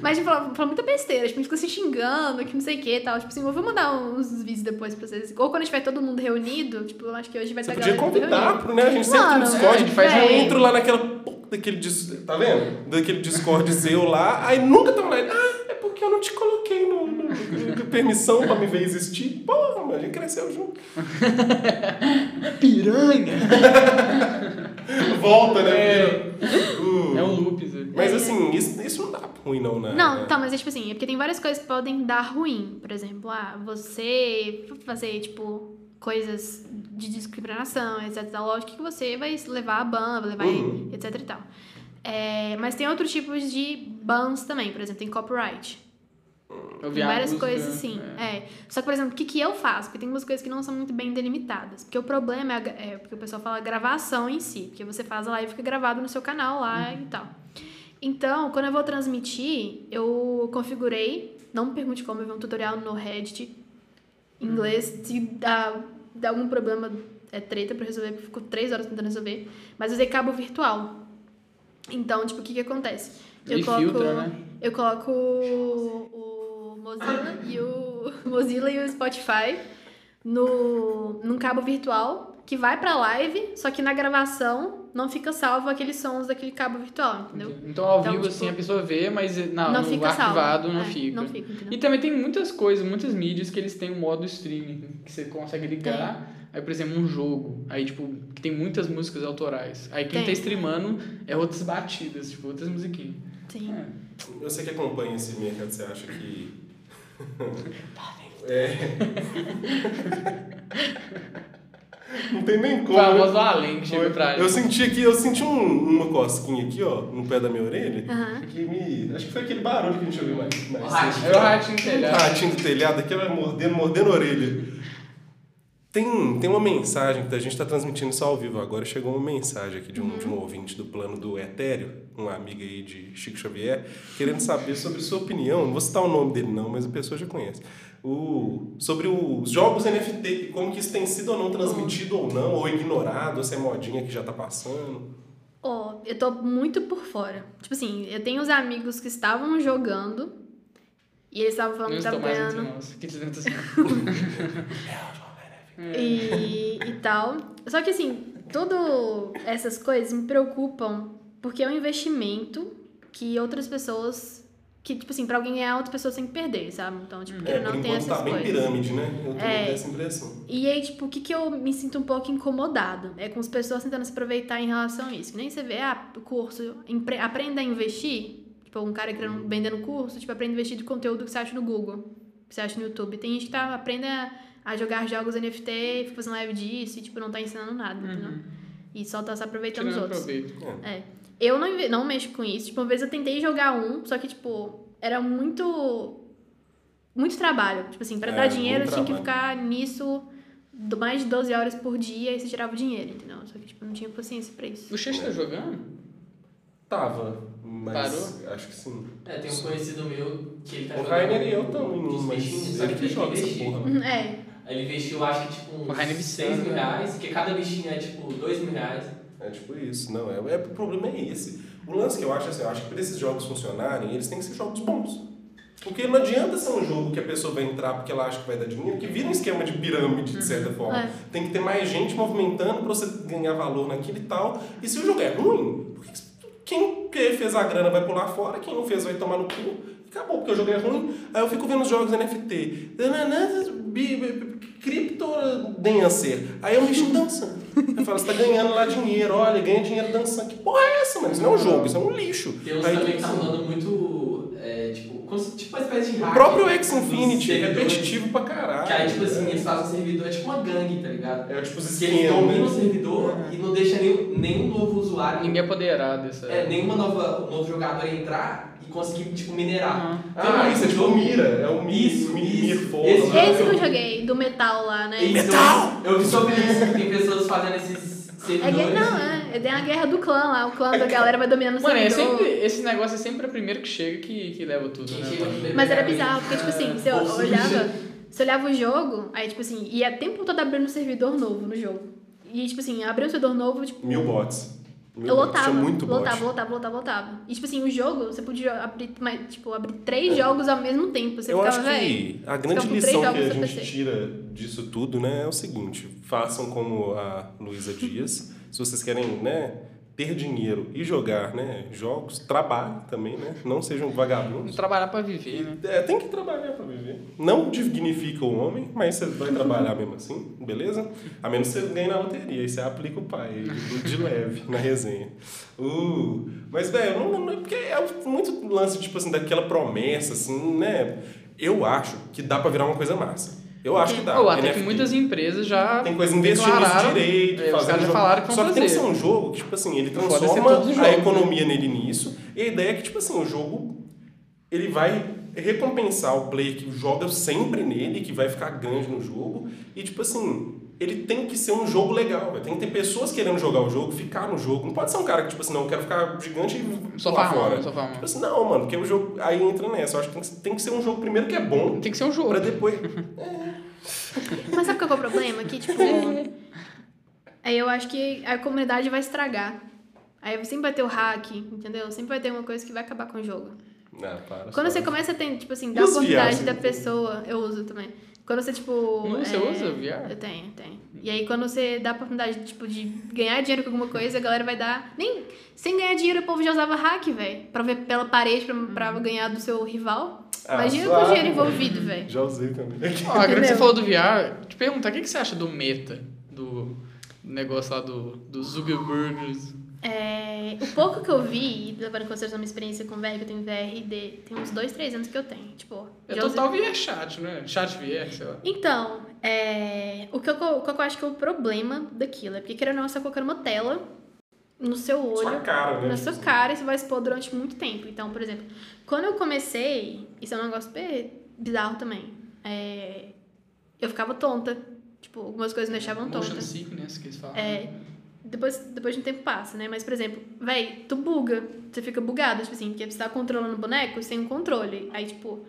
Mas, tipo, fala, fala muita besteira, tipo, a gente fica se xingando, que não sei o que e tal. Tipo assim, eu vou mandar uns vídeos depois pra vocês. Ou quando estiver todo mundo reunido, tipo, eu acho que hoje vai Você estar podia galera tudo convidar, pro, né? A gente sempre tem Mano, no Discord, a gente faz eu véi. entro lá naquela daquele, tá vendo? Daquele Discord seu lá, aí nunca tão lá. Ah, é porque eu não te coloquei no- [LAUGHS] permissão pra me ver existir. Porra, mano, a gente cresceu junto. [LAUGHS] Piranha! [LAUGHS] Volta, né? É. Uh, É um loop, Zé. Mas É. assim, isso, isso não dá ruim não, né? Não, tá, mas é tipo assim, é porque tem várias coisas que podem dar ruim. Por exemplo, ah, você fazer, tipo, coisas de discriminação, etc. Lógico que você vai levar a ban, vai levar Uhum. etc e tal. É, mas tem outros tipos de bans também, por exemplo, tem copyright. Eu várias música, coisas assim. é. É. Só que, por exemplo, o que, que eu faço? Porque tem umas coisas que não são muito bem delimitadas. Porque o problema é, é porque o pessoal fala gravação em si. Porque você faz a live e fica gravado no seu canal lá e tal. Então, quando eu vou transmitir, eu configurei. Não me pergunte como, eu vi um tutorial no Reddit em inglês. Se dá, dá algum problema, é treta pra resolver, porque eu fico três horas tentando resolver. Mas eu usei cabo virtual. Então, tipo, o que que acontece? E filtra, né? Eu coloco Mozilla e o [LAUGHS] Mozilla e o Spotify no num cabo virtual que vai pra live, só que na gravação não fica salvo aqueles sons daquele cabo virtual, entendeu? Então, ao Então, vivo, tipo, assim, a pessoa vê, mas na, não no fica salvo. arquivado não É, fica. Não fica? E também tem muitas coisas, muitas mídias que eles têm um modo streaming, que você consegue ligar. Aí, por exemplo, um jogo, aí, tipo, que tem muitas músicas autorais. Aí quem Tem. tá streamando é outras batidas, tipo, outras musiquinhas. Sim. É. Eu sei que acompanha esse mercado, você acha que. É. Não tem nem O como. né? além que chegou pra Eu senti aqui, eu senti um- uma cosquinha aqui, ó, no pé da minha orelha. Aham. Que me. Acho que foi aquele barulho que a gente ouviu mais. mais O ratinho. É o ratinho Um telhado. ratinho do telhado aqui, vai mordendo, mordendo a orelha. Tem, tem uma mensagem que a gente está transmitindo isso ao vivo agora. Chegou uma mensagem aqui de um, de um ouvinte do plano do Etéreo, uma amiga aí de Chico Xavier, querendo saber sobre sua opinião. Não vou citar o nome dele, não, mas a pessoa já conhece. O, sobre os jogos NFT, como que isso tem sido ou não transmitido ou não, ou ignorado, ou se é modinha que já tá passando. Ó, eu tô muito por fora. Tipo assim, eu tenho os amigos que estavam jogando e eles estavam falando que estou estavam ganhando. Que [LAUGHS] [LAUGHS] [LAUGHS] e, e tal. Só que assim, tudo essas coisas me preocupam porque é um investimento que outras pessoas. Que, tipo assim, pra alguém ganhar, outras pessoas têm que perder, sabe? Então, tipo, É, não tem essas tá bem coisas. pirâmide, né? Eu tenho É. essa impressão. E aí, tipo, o que, que eu me sinto um pouco incomodado? É com as pessoas tentando se aproveitar em relação a isso. Que nem você vê, ah, curso, empre- aprenda a investir. Tipo, um cara querendo, vendendo curso, tipo, aprenda a investir de conteúdo que você acha no Google, que você acha no YouTube. Tem gente que tá, aprenda a jogar jogos NFT, fica fazendo live disso e, tipo, não tá ensinando nada, entendeu? E só tá se aproveitando Tirando os outros. proveito. É. Eu não, não mexo com isso. Tipo, uma vez eu tentei jogar um, só que, tipo, era muito. Muito trabalho. Tipo assim, pra É, dar dinheiro, eu tinha que ficar nisso mais de 12 horas por dia e você tirava o dinheiro, entendeu? Só que, tipo, não tinha paciência pra isso. O Xixi tá jogando? Tava, mas Parou? acho que sim. É, tem um conhecido meu que ele tá O jogando Rainer e eu também, uns mas ele que joga essa porra. Uhum, [LAUGHS] É. Aí ele investiu, acho que tipo uns viciado, 6 mil reais, porque cada bichinho é tipo 2 mil reais. É tipo isso, não, é, é, o problema é esse. O lance que eu acho é assim, eu acho que para esses jogos funcionarem, eles têm que ser jogos bons. Porque não adianta ser um jogo que a pessoa vai entrar porque ela acha que vai dar dinheiro, que vira um esquema de pirâmide, de certa forma. É. Tem que ter mais gente movimentando para você ganhar valor naquilo e tal. E se o jogo é ruim, quem que fez a grana vai pular fora, quem não fez vai tomar no cu. Acabou, porque o jogo é ruim. Aí eu fico vendo os jogos NFT. Crypto Dancer. Aí é um bichinho dançando. Eu falo, você tá ganhando lá dinheiro, olha, ganha dinheiro dançando. Que porra é essa, mano? Isso não é um jogo, isso é um lixo. Tem uns Aí, também que tá rolando muito, é, tipo, tipo uma espécie de o hack. próprio X dos Infinity é repetitivo pra caralho. Que aí, tipo assim, eles fazem um servidor, é tipo uma gangue, tá ligado? É tipo os Que eles dominam o né? servidor e não deixa nenhum, nenhum novo usuário, Ninguém é apoderado dessa. é, nenhuma nova, novo jogador entrar e conseguir, tipo, minerar. Tem Ah, isso é tipo jogo- mira. É o Isso, mi, isso. Mirfola Esse. Esse que eu joguei, do metal lá, né? Isso, Metal! Eu, eu vi sobre isso, que tem pessoas fazendo esses É servidores. guerra, não, é. É a guerra do clã lá. O clã da galera vai dominando o Mano, é servidor. sempre, esse negócio é sempre o primeiro que chega que, que leva tudo, né? Mas era bizarro, porque, tipo assim, você olhava, você olhava o jogo, aí, tipo assim, ia o tempo todo abrindo um servidor novo no jogo. E, tipo assim, abriu um servidor novo, tipo. Mil bots. Mil Eu lotava, muito bot. lotava, lotava, lotava, lotava. E, tipo assim, o jogo, você podia abrir, mais, tipo, abrir três jogos ao mesmo tempo. Você É. eu ficava, acho que a grande lição que a gente tira disso tudo, né, é o seguinte: façam como a Luísa Dias. Se vocês querem, né, ter dinheiro e jogar, né, jogos, trabalhem também, né? Não sejam vagabundos. Trabalhar pra viver, né? É, tem que trabalhar para viver. Não dignifica o homem, mas você vai trabalhar mesmo assim, beleza? A menos que você ganhe na loteria, aí você aplica o pai de leve na resenha. Uh, mas, velho, não, não, porque é muito lance, tipo assim, daquela promessa, assim, né? Eu acho que dá para virar uma coisa massa. Eu acho que dá. Ou até que NFT. muitas empresas já Tem coisa investindo nisso direito, é, fazendo jogo. falaram que Só que tem que ser um jogo que, tipo assim, ele é transforma a jogos, economia nele nisso. E a ideia é que, tipo assim, o jogo ele vai recompensar o player que joga sempre nele, que vai ficar grande no jogo. E, tipo assim, ele tem que ser um jogo legal, velho. Tem que ter pessoas querendo jogar o jogo, ficar no jogo. Não pode ser um cara que, tipo assim, não, eu quero ficar gigante e Só farmando, fora. só. Tipo assim, não, mano, porque o jogo aí entra nessa. Eu acho que tem que, tem que ser um jogo primeiro que é bom, tem que ser um jogo. pra depois. [LAUGHS] Mas sabe qual que é o problema? Que, tipo. aí eu acho que a comunidade vai estragar. Aí sempre vai ter o hack, entendeu? Sempre vai ter uma coisa que vai acabar com o jogo. Não, para. Quando só. você começa a ter, tipo assim, dar oportunidade da pessoa, eu uso também. Quando você, tipo. Não, você é, usa VR? Eu tenho, tenho. E aí, quando você dá a oportunidade, tipo, de ganhar dinheiro com alguma coisa, a galera vai dar. Nem. Sem ganhar dinheiro, o povo já usava hack, velho. Pra ver pela parede, pra, pra ganhar do seu rival. Ah, Imagina com o dinheiro envolvido, velho. Já usei também. Ó, agora que você falou do VR, te perguntar, o que, que você acha do meta? Do negócio lá do, do Zuckerberg. É, o pouco que eu vi, levando em consideração a minha experiência com VR, que eu tenho VR de, tem uns dois, três anos que eu tenho. Tipo, É total usei- VR chat, né? Chat VR, sei lá. Então, é, o, que eu, o que eu acho que é o problema daquilo é porque, querendo ou não, você tá colocando uma tela no seu olho, Sua cara, né? na sua cara, e você vai expor durante muito tempo. Então, por exemplo, quando eu comecei, isso é um negócio super bizarro também, é, eu ficava tonta. Tipo, algumas coisas me deixavam tonta. Motion sickness que eles falam. É, depois, depois de um tempo passa, né? Mas, por exemplo, véi, tu buga. Você fica bugado, tipo assim, porque você tá controlando o boneco, você tem um controle. Aí, tipo,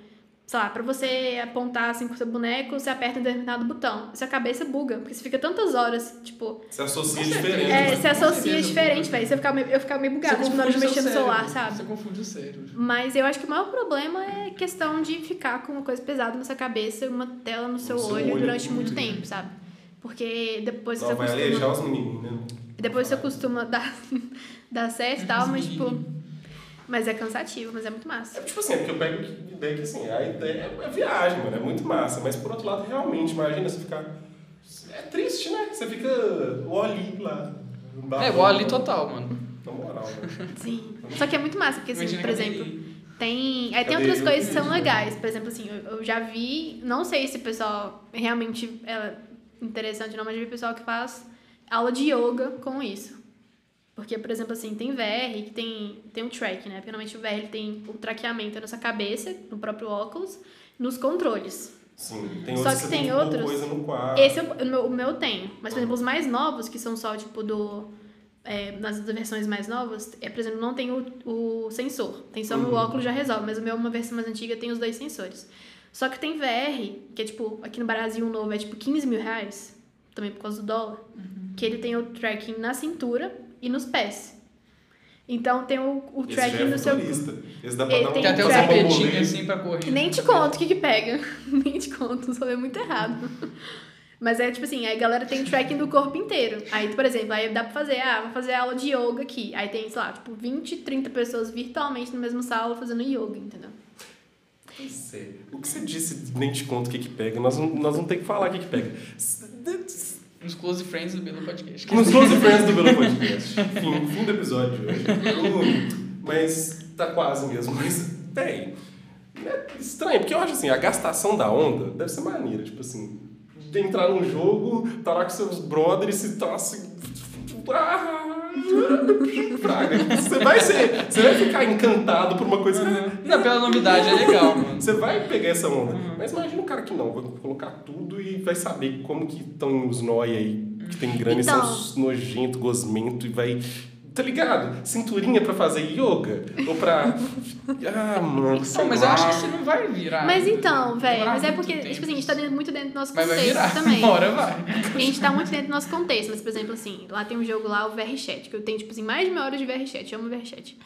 sei lá, pra você apontar assim com o seu boneco, você aperta um determinado botão. Sua cabeça buga, porque você fica tantas horas, tipo. Se associa diferente. É, né? se associa diferente, velho. Você ficava meio- Eu ficava meio bugada, Você tipo, na hora de mexer no celular, sabe? Você confunde o cérebro. Mas eu acho que o maior problema é questão de ficar com uma coisa pesada na sua cabeça, uma tela no seu, seu olho, olho, durante muito muito tempo, sabe? Porque depois Não, você vai acostuma... aleijar os meninos, né? Depois você costuma dar, [LAUGHS] dar certo e tal, mas tipo. Mas é cansativo, mas é muito massa. É tipo assim, é porque eu pego a ideia que assim, a ideia é viagem, mano, é muito massa. Mas por outro lado, realmente, imagina você ficar. É triste, né? Você fica o ali lá. É, o Ali total, mano. Na moral, né? Sim. Só que é muito massa, porque assim, Imagina por exemplo, ele- tem. Aí tem Cadê outras eu? coisas que são legais. Por exemplo, assim, eu, eu já vi. Não sei se o pessoal realmente é interessante ou não, mas já vi pessoal que faz aula de yoga com isso. Porque, por exemplo, assim, tem VR que tem, tem um track, né? Porque normalmente o VR ele tem o traqueamento na sua cabeça, no próprio óculos, nos controles. Sim, tem Só que você tem que pôr outros- coisa no quadro. Esse eu, o, meu, o meu tem. Mas, por exemplo, os mais novos, que são só, tipo, do... é, nas versões mais novas, é, por exemplo, não tem o, o sensor. Tem só Uhum. óculos já resolve. Mas o meu, uma versão mais antiga, tem os dois sensores. Só que tem VR, que é, tipo, aqui no Brasil, um novo é, tipo, 15 mil reais. Também por causa do dólar. Que ele tem o tracking na cintura e nos pés. Então, tem o, o tracking é no seu... Esse dá pra Ele dar um tem Tem até os tapetinhos assim pra correr. Nem te conto o que que pega. [LAUGHS] Nem te conto, só é muito errado. Mas é tipo assim, aí a galera tem tracking do corpo inteiro. Aí, por exemplo, aí dá pra fazer, ah, vou fazer aula de yoga aqui. Aí tem, sei lá, tipo, 20, 30 pessoas virtualmente na mesma sala fazendo yoga, entendeu? É. O que você disse, nem te conto o que que pega. Nós não, nós não temos que falar o que que pega. Nos Close Friends do Belo Podcast. Nos Close Friends do Belo [LAUGHS] Podcast. Fim, fim do episódio de hoje. Mas tá quase mesmo. Mas, véi, é estranho, porque eu acho assim, a gastação da onda deve ser maneira. Tipo assim, de entrar num jogo, tá lá com seus brothers e tá assim. ah, [LAUGHS] Praga. Você vai ser. Você vai ficar encantado por uma coisa que. Não, pela novidade é legal, [LAUGHS] mano. Você vai pegar essa onda. Mas imagina o cara que não, vai colocar tudo e vai saber como que estão os nóia aí, que tem grana Então. e são nojento, gosmento e vai. Tá ligado? Cinturinha pra fazer yoga? Ou pra. [LAUGHS] Ah, mano. sei Não, mas eu acho que você não vai virar. Mas então, velho, mas é porque, tipo assim, a gente tá dentro- muito dentro do nosso Mas vai contexto virar. também. [LAUGHS] Uma hora vai. A gente tá muito dentro do nosso contexto, mas, por exemplo, assim, lá tem um jogo lá, o VRChat, que eu tenho, tipo assim, mais de meia hora de VRChat, eu amo VRChat.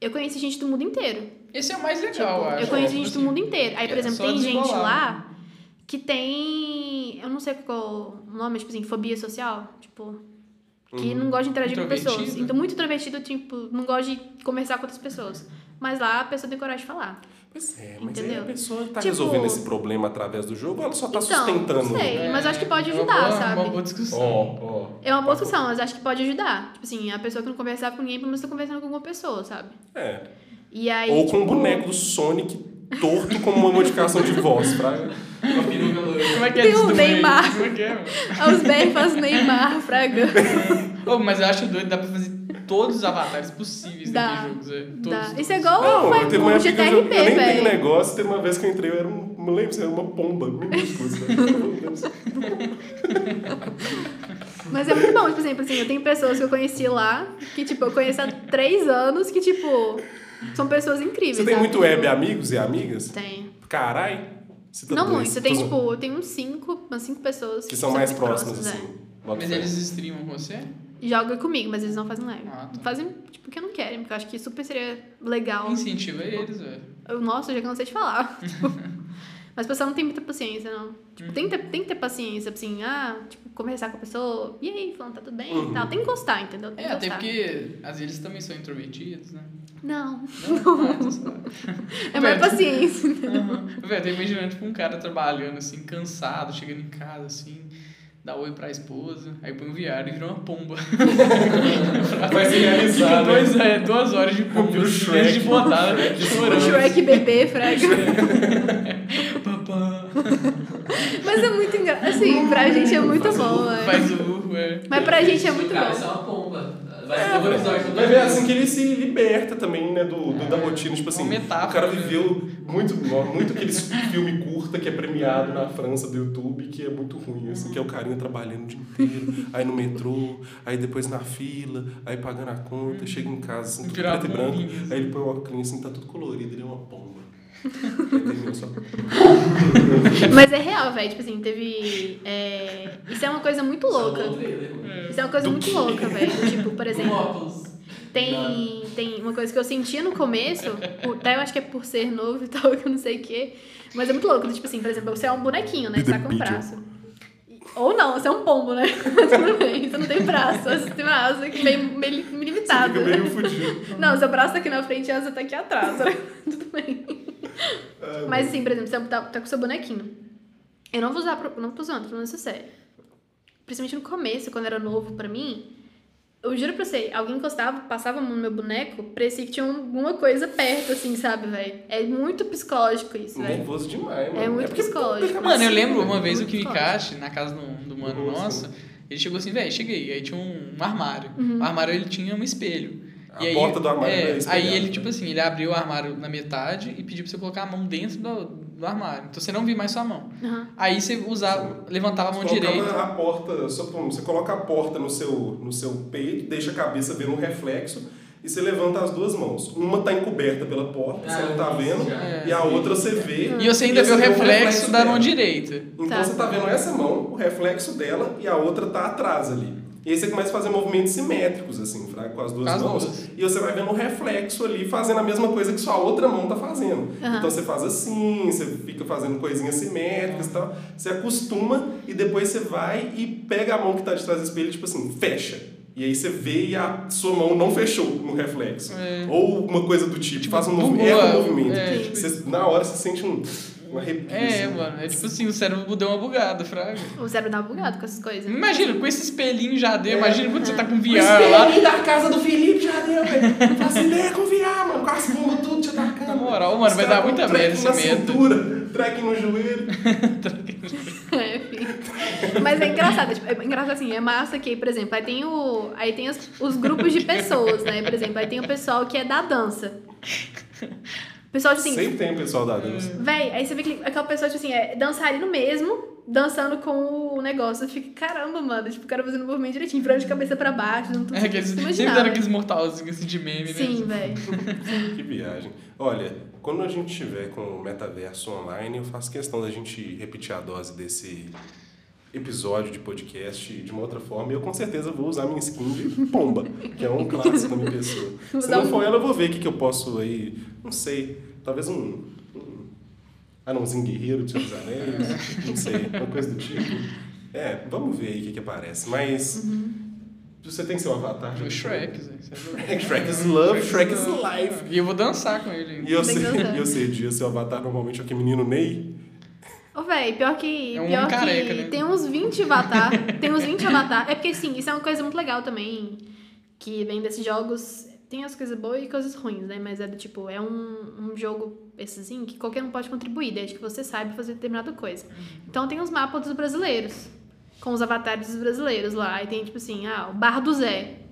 Eu conheci gente do mundo inteiro. Esse é o mais legal, eu acho. eu conheci Tipo gente do assim, mundo inteiro. Aí, por é exemplo, tem gente lá que tem. Eu não sei qual o nome, tipo assim, fobia social. Tipo. Que não gosta de interagir com pessoas. Então, muito introvertido, tipo, não gosta de conversar com outras pessoas. Mas lá a pessoa tem coragem de falar. Pois é, mas Entendeu? aí a pessoa tá Tipo- resolvendo esse problema através do jogo, ela só tá Então, sustentando. não sei. mas eu acho que pode é uma ajudar, boa- sabe? Uma boa discussão. Ó, ó. É uma boa discussão, mas acho que pode ajudar. Tipo assim, a pessoa que não conversar com ninguém, pelo menos tá conversando com alguma pessoa, sabe? É. E aí. Ou com tipo, o boneco do Sonic torto com uma modificação de voz, fraga. Uma peruca loira. Como é que é Tem do Neymar. Como é que é, Os fazem Neymar, Fraga. Ô, mas eu acho doido, dá pra fazer todos os avatares possíveis Dá. jogo, Dá. todos. Isso é igual Não, foi teve uma o época que eu, nem tenho velho. negócio, teve uma vez que eu entrei, eu era um. Não lembro se era uma pomba, assim. [LAUGHS] Mas é muito bom, tipo, exemplo, assim, eu tenho pessoas que eu conheci lá, que, tipo, eu conheço há três anos, que, tipo, são pessoas incríveis. Você tem muito web amigos e amigas? Tem. Carai. Você tá Não muito, você tem, Tô- tipo, eu tenho uns cinco, umas cinco pessoas Que são mais muito próximas, próximas, assim. é. Mas eles streamam com você? Joga comigo, mas eles não fazem live. Ah, tá. Fazem, tipo, porque não querem, porque eu acho que super seria legal. Incentiva eles, velho. Nossa, eu já cansei de falar. tipo, [LAUGHS] mas a pessoa não tem muita paciência, não. Tipo, tem, que ter, tem que ter paciência, assim, ah, tipo, conversar com a pessoa. E aí, falando, tá tudo bem? Uhum. Tal. Tem que gostar, entendeu? Tem É, até porque às vezes eles também são introvertidos, né? Não, Não, não, só- [LAUGHS] é mais paciência. Aham. Velho, tô imaginando, tipo, um cara trabalhando, assim, cansado, chegando em casa, assim, dá oi pra esposa, aí põe um viário e vira uma pomba. [LAUGHS] Vai se Fica realizar, né? dois, é, duas horas de pomba, o Shrek. desde botada, Shrek. O chorando. Shrek bebê, frega. [LAUGHS] Papá. Mas é muito engraçado. Assim, pra gente é muito bom, velho. Faz o urro, é. Mas pra gente é muito Cara, bom. Isso é. Vai Vai ver assim que ele se liberta também, né, do, do- da rotina. Tipo assim, metáfora, o cara né? viveu muito, muito aquele filme curta que é premiado na França do YouTube, que é muito ruim, assim, que é o carinha trabalhando o dia inteiro, aí no metrô, aí depois na fila, aí pagando a conta, chega em casa, assim, tudo Virar preto e branco, assim. aí ele põe o óculos assim, tá tudo colorido, ele é uma pomba. Mas é real, velho. Tipo assim, teve. é, Isso é uma coisa muito louca. Salvou o trailer. Isso é uma coisa muito louca, velho. Tipo, por Com exemplo. Tem, tem uma coisa que eu sentia no começo, até eu acho que é por ser novo e tal, [LAUGHS] que eu não sei o quê. Mas é muito louco. Tipo assim, por exemplo, você é um bonequinho, né? Você tá com um braço. Ou não, você é um pombo, né? [LAUGHS] Mas tudo bem, você não tem braço, você tem uma asa que meio, meio Você limitada. fica meio fudido. Não, seu braço tá aqui na frente e a asa tá aqui atrás, né? [LAUGHS] Tudo bem. Mas assim, por exemplo, você tá, tá com seu bonequinho. Eu não vou usar, pro- não tô usando, tô falando isso sério. Principalmente no começo, quando era novo pra mim, eu juro pra você, alguém encostava, passava a mão no meu boneco, parecia que tinha alguma coisa perto, assim, sabe, velho? É muito psicológico isso, velho. Nervoso demais, mano. É muito porque psicológico. Mano, eu lembro né? uma vez o Kimikashi, na casa do, do mano Nossa. nosso, ele chegou assim, velho, cheguei. Aí tinha um, um armário. Uhum. O armário ele tinha um espelho. A e aí, porta do armário é, era Aí ele, né? tipo assim, ele abriu o armário na metade e pediu pra você colocar a mão dentro do, do armário. Então você não via mais sua mão. Aham. Aí você usava, levantava a mão Você direita. a porta, só você coloca a porta no seu, no seu peito, deixa a cabeça vendo um reflexo e você levanta as duas mãos. Uma tá encoberta pela porta, você Ah, não tá vendo, já. e a outra você vê. E você ainda vê o vê reflexo da mão direita. Então Tá. você tá vendo essa mão, o reflexo dela, e a outra tá atrás ali. E aí você começa a fazer movimentos simétricos, assim, fraco, com as duas as mãos. duas. E você vai vendo o reflexo ali fazendo a mesma coisa que sua outra mão tá fazendo. Aham. Então você faz assim, você fica fazendo coisinhas simétricas e tal. Você acostuma e depois você vai e pega a mão que tá de trás do espelho, tipo assim, fecha. E aí você vê e a sua mão não fechou no reflexo. É. Ou uma coisa do tipo, faz um movimento, erra o movimento. é, tipo Você- na hora você sente um, arrepio. É, assim. mano, é tipo assim, o cérebro deu uma bugada, fraga. O cérebro dá bugado com essas coisas. Imagina, com esse espelhinho já deu, É. imagina quando você tá com O VR lá. espelhinho da casa do Felipe já deu, velho. Não faço ideia com VR, mano. Com as bombas tudo te atacando. Na moral, mano, Os vai dar muita track merda na essa merda. cintura, track no joelho. [LAUGHS] É, enfim. Mas é engraçado, tipo, é engraçado assim, é massa que, por exemplo, aí tem, o, aí tem os, os grupos de pessoas, né? Por exemplo, aí tem o pessoal que é da dança. Pessoal, tipo assim, Sempre tem o pessoal da dança. véi, aí você vê que aquela pessoa, tipo assim, é dançarino mesmo, dançando com o negócio. Fica, caramba, mano, tipo, o cara fazendo o movimento direitinho, virando de cabeça pra baixo, dando tudo É, aqueles, você sempre né? aqueles mortalzinhos assim de meme, Sim, né? velho. [LAUGHS] Que viagem. Olha, quando a gente tiver com o metaverso online, eu faço questão da gente repetir a dose desse episódio de podcast de uma outra forma. E eu com certeza vou usar minha skin de pomba, que é um clássico da minha pessoa. [LAUGHS] Se não for ela, eu vou ver o que, que eu posso aí. Não sei. Talvez um. um anãozinho guerreiro Senhor dos Anéis. Não sei. Uma coisa do tipo. É, vamos ver aí o que, que aparece. Mas. Você tem seu avatar? O? Shrek, é louco. [LAUGHS] Shrek is love, Shrek is love. life. E eu vou dançar com ele. E eu sei, que eu sei dia, seu avatar normalmente é aquele menino Ney. Ô, véi, pior que. É um pior careca, que né? tem uns 20 avatar. tem uns 20 avatar. É porque, sim, isso é uma coisa muito legal também. Que vem desses jogos. Tem as coisas boas e coisas ruins, né? Mas é do tipo, é um, um jogo essezinho que qualquer um pode contribuir, desde que você saiba fazer determinada coisa. Então tem os mapas dos brasileiros. Com os avatares dos brasileiros lá. E tem, tipo assim, ah, o Bar do Zé.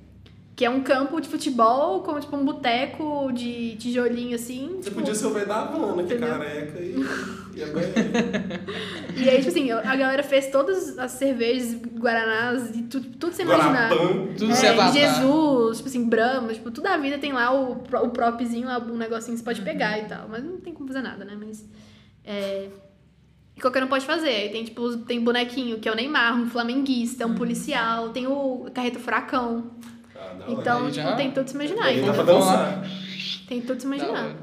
Que é um campo de futebol com, tipo, um boteco de tijolinho, assim. Você tipo, podia ser o velho da Havana, que é Entendeu? careca e, [LAUGHS] e é. E aí, tipo assim, a galera fez todas as cervejas, guaranás e tudo, tudo sem imaginar. Guarapã. Tudo É, se avatar. Jesus, tipo assim, Brahma, tipo, toda a vida tem lá o, o propzinho, lá, um negocinho que você pode pegar e tal. Mas não tem como fazer nada, né? Mas. É. E qualquer um pode fazer. Aí tem, tipo, tem bonequinho, que é o Neymar, um flamenguista, um policial, tem o Carreto Furacão. Ah, da hora. Então, Aí tipo, já- tem tudo se imaginar. Aí dá Então, pra Vamos dançar. tem tudo se imaginar.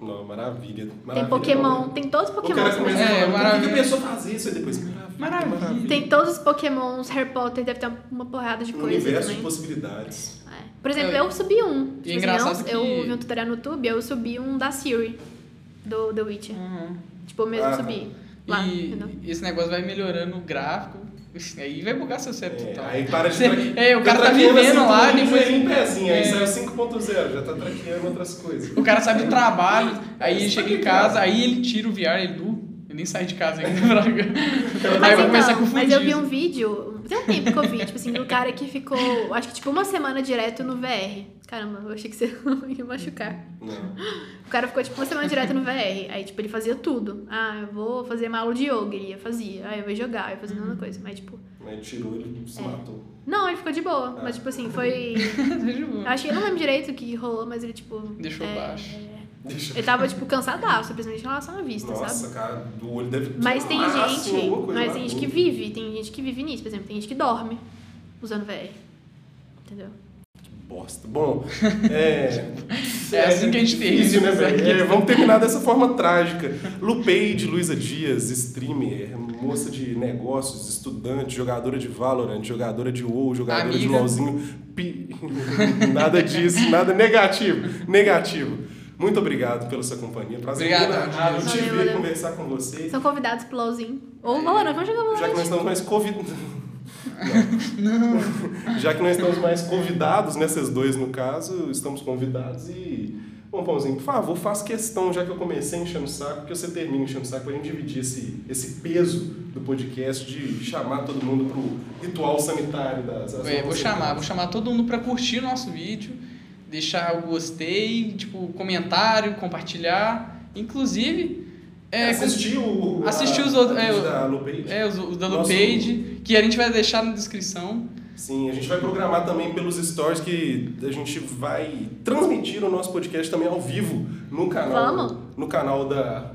Não, maravilha. Tem maravilha Pokémon, não. tem todos os O Pokémon. cara começa É, que que maravilha. a pessoa faz isso? Aí depois, maravilha. Maravilha. Tem todos os Pokémons, Harry Potter, deve ter uma porrada de Um coisa universo de também. possibilidades. É. Por exemplo, É. eu subi um. E é Tipo assim, engraçado eu, que- eu vi um tutorial no YouTube, eu subi um da Siri, do The Witcher. Uhum. Tipo, eu mesmo Ah. subi. Lá, E entendeu? esse negócio vai melhorando o gráfico Aí vai bugar seu cérebro É, total. aí para de tra- [LAUGHS] é, o cara tá vivendo assim, lá, depois- joelhinho em pezinho, aí É. saiu 5.0, já tá traqueando outras coisas. O cara sabe do trabalho, aí ele chega tá em ligado. casa, aí ele tira o VR, ele ele nem sai de casa ainda. [LAUGHS] pra- aí Mas, vai então, começar a confundir. mas eu vi um vídeo, tem um tempo que eu vi, tipo assim, do cara que ficou, acho que tipo uma semana direto no VR. Caramba, eu achei que você [LAUGHS] ia machucar. Não. O cara ficou tipo uma semana direto no VR. Aí, tipo, ele fazia tudo. Ah, eu vou fazer uma aula de yoga, ele ia fazia. Aí eu ia jogar, eu ia fazer a mesma coisa. Mas, tipo, Mas tirou, ele se matou. não, ele ficou de boa. Mas, tipo assim, foi. [LAUGHS] Acho que eu não lembro direito o que rolou, mas ele, tipo. Deixou é, baixo. Deixa Ele tava, tipo, cansadaço, simplesmente em relação à vista, Nossa, sabe? cara, do olho deve Mas tem gente. coisa mas tem gente que vive, tem gente que vive nisso, por exemplo, tem gente que dorme usando VR. Entendeu? Bosta. Bom, é. [LAUGHS] É assim que a gente tem. Difícil, né? É, vamos terminar dessa forma trágica. Lupeide, Luísa Dias, streamer, moça de negócios, estudante, jogadora de Valorant, jogadora de WoW, jogadora de Amiga. LOLzinho. Pi- [LAUGHS] nada disso, nada negativo. Negativo. Muito obrigado pela sua companhia. Prazer Obrigado, te ver, conversar com vocês. São convidados pro LOLzinho. Ou Valorant, vamos jogar Já que Valorant. nós estamos mais convidados. [LAUGHS] Não. Já que nós estamos mais convidados, né? Vocês dois no caso, estamos convidados e. Bom, Pãozinho, por favor, faça questão, já que eu comecei enchendo o saco, que você termine enchendo o saco pra gente dividir esse, esse peso do podcast de chamar todo mundo pro ritual sanitário das. das É, vou chamar, vou chamar todo mundo pra curtir o nosso vídeo, deixar o gostei, tipo, comentário, compartilhar. Inclusive, é, assistir o. assistir a- os outros- é, vídeo o- da Lupei. é, os, os da Nosso- Page, que a gente vai deixar na descrição. Sim, a gente vai programar também pelos stories que a gente vai transmitir o nosso podcast também ao vivo no canal. Vamos? No canal da.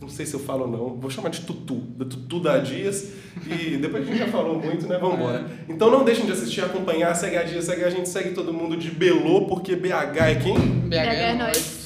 Não sei se eu falo ou não, vou chamar de Tutu, da Tutu da Dias. E depois a gente já falou muito, né? Vamos embora. Então não deixem de assistir, acompanhar, segue a Dias, segue a gente, segue todo mundo de Belô, porque BH é quem? BH BH é é nóis.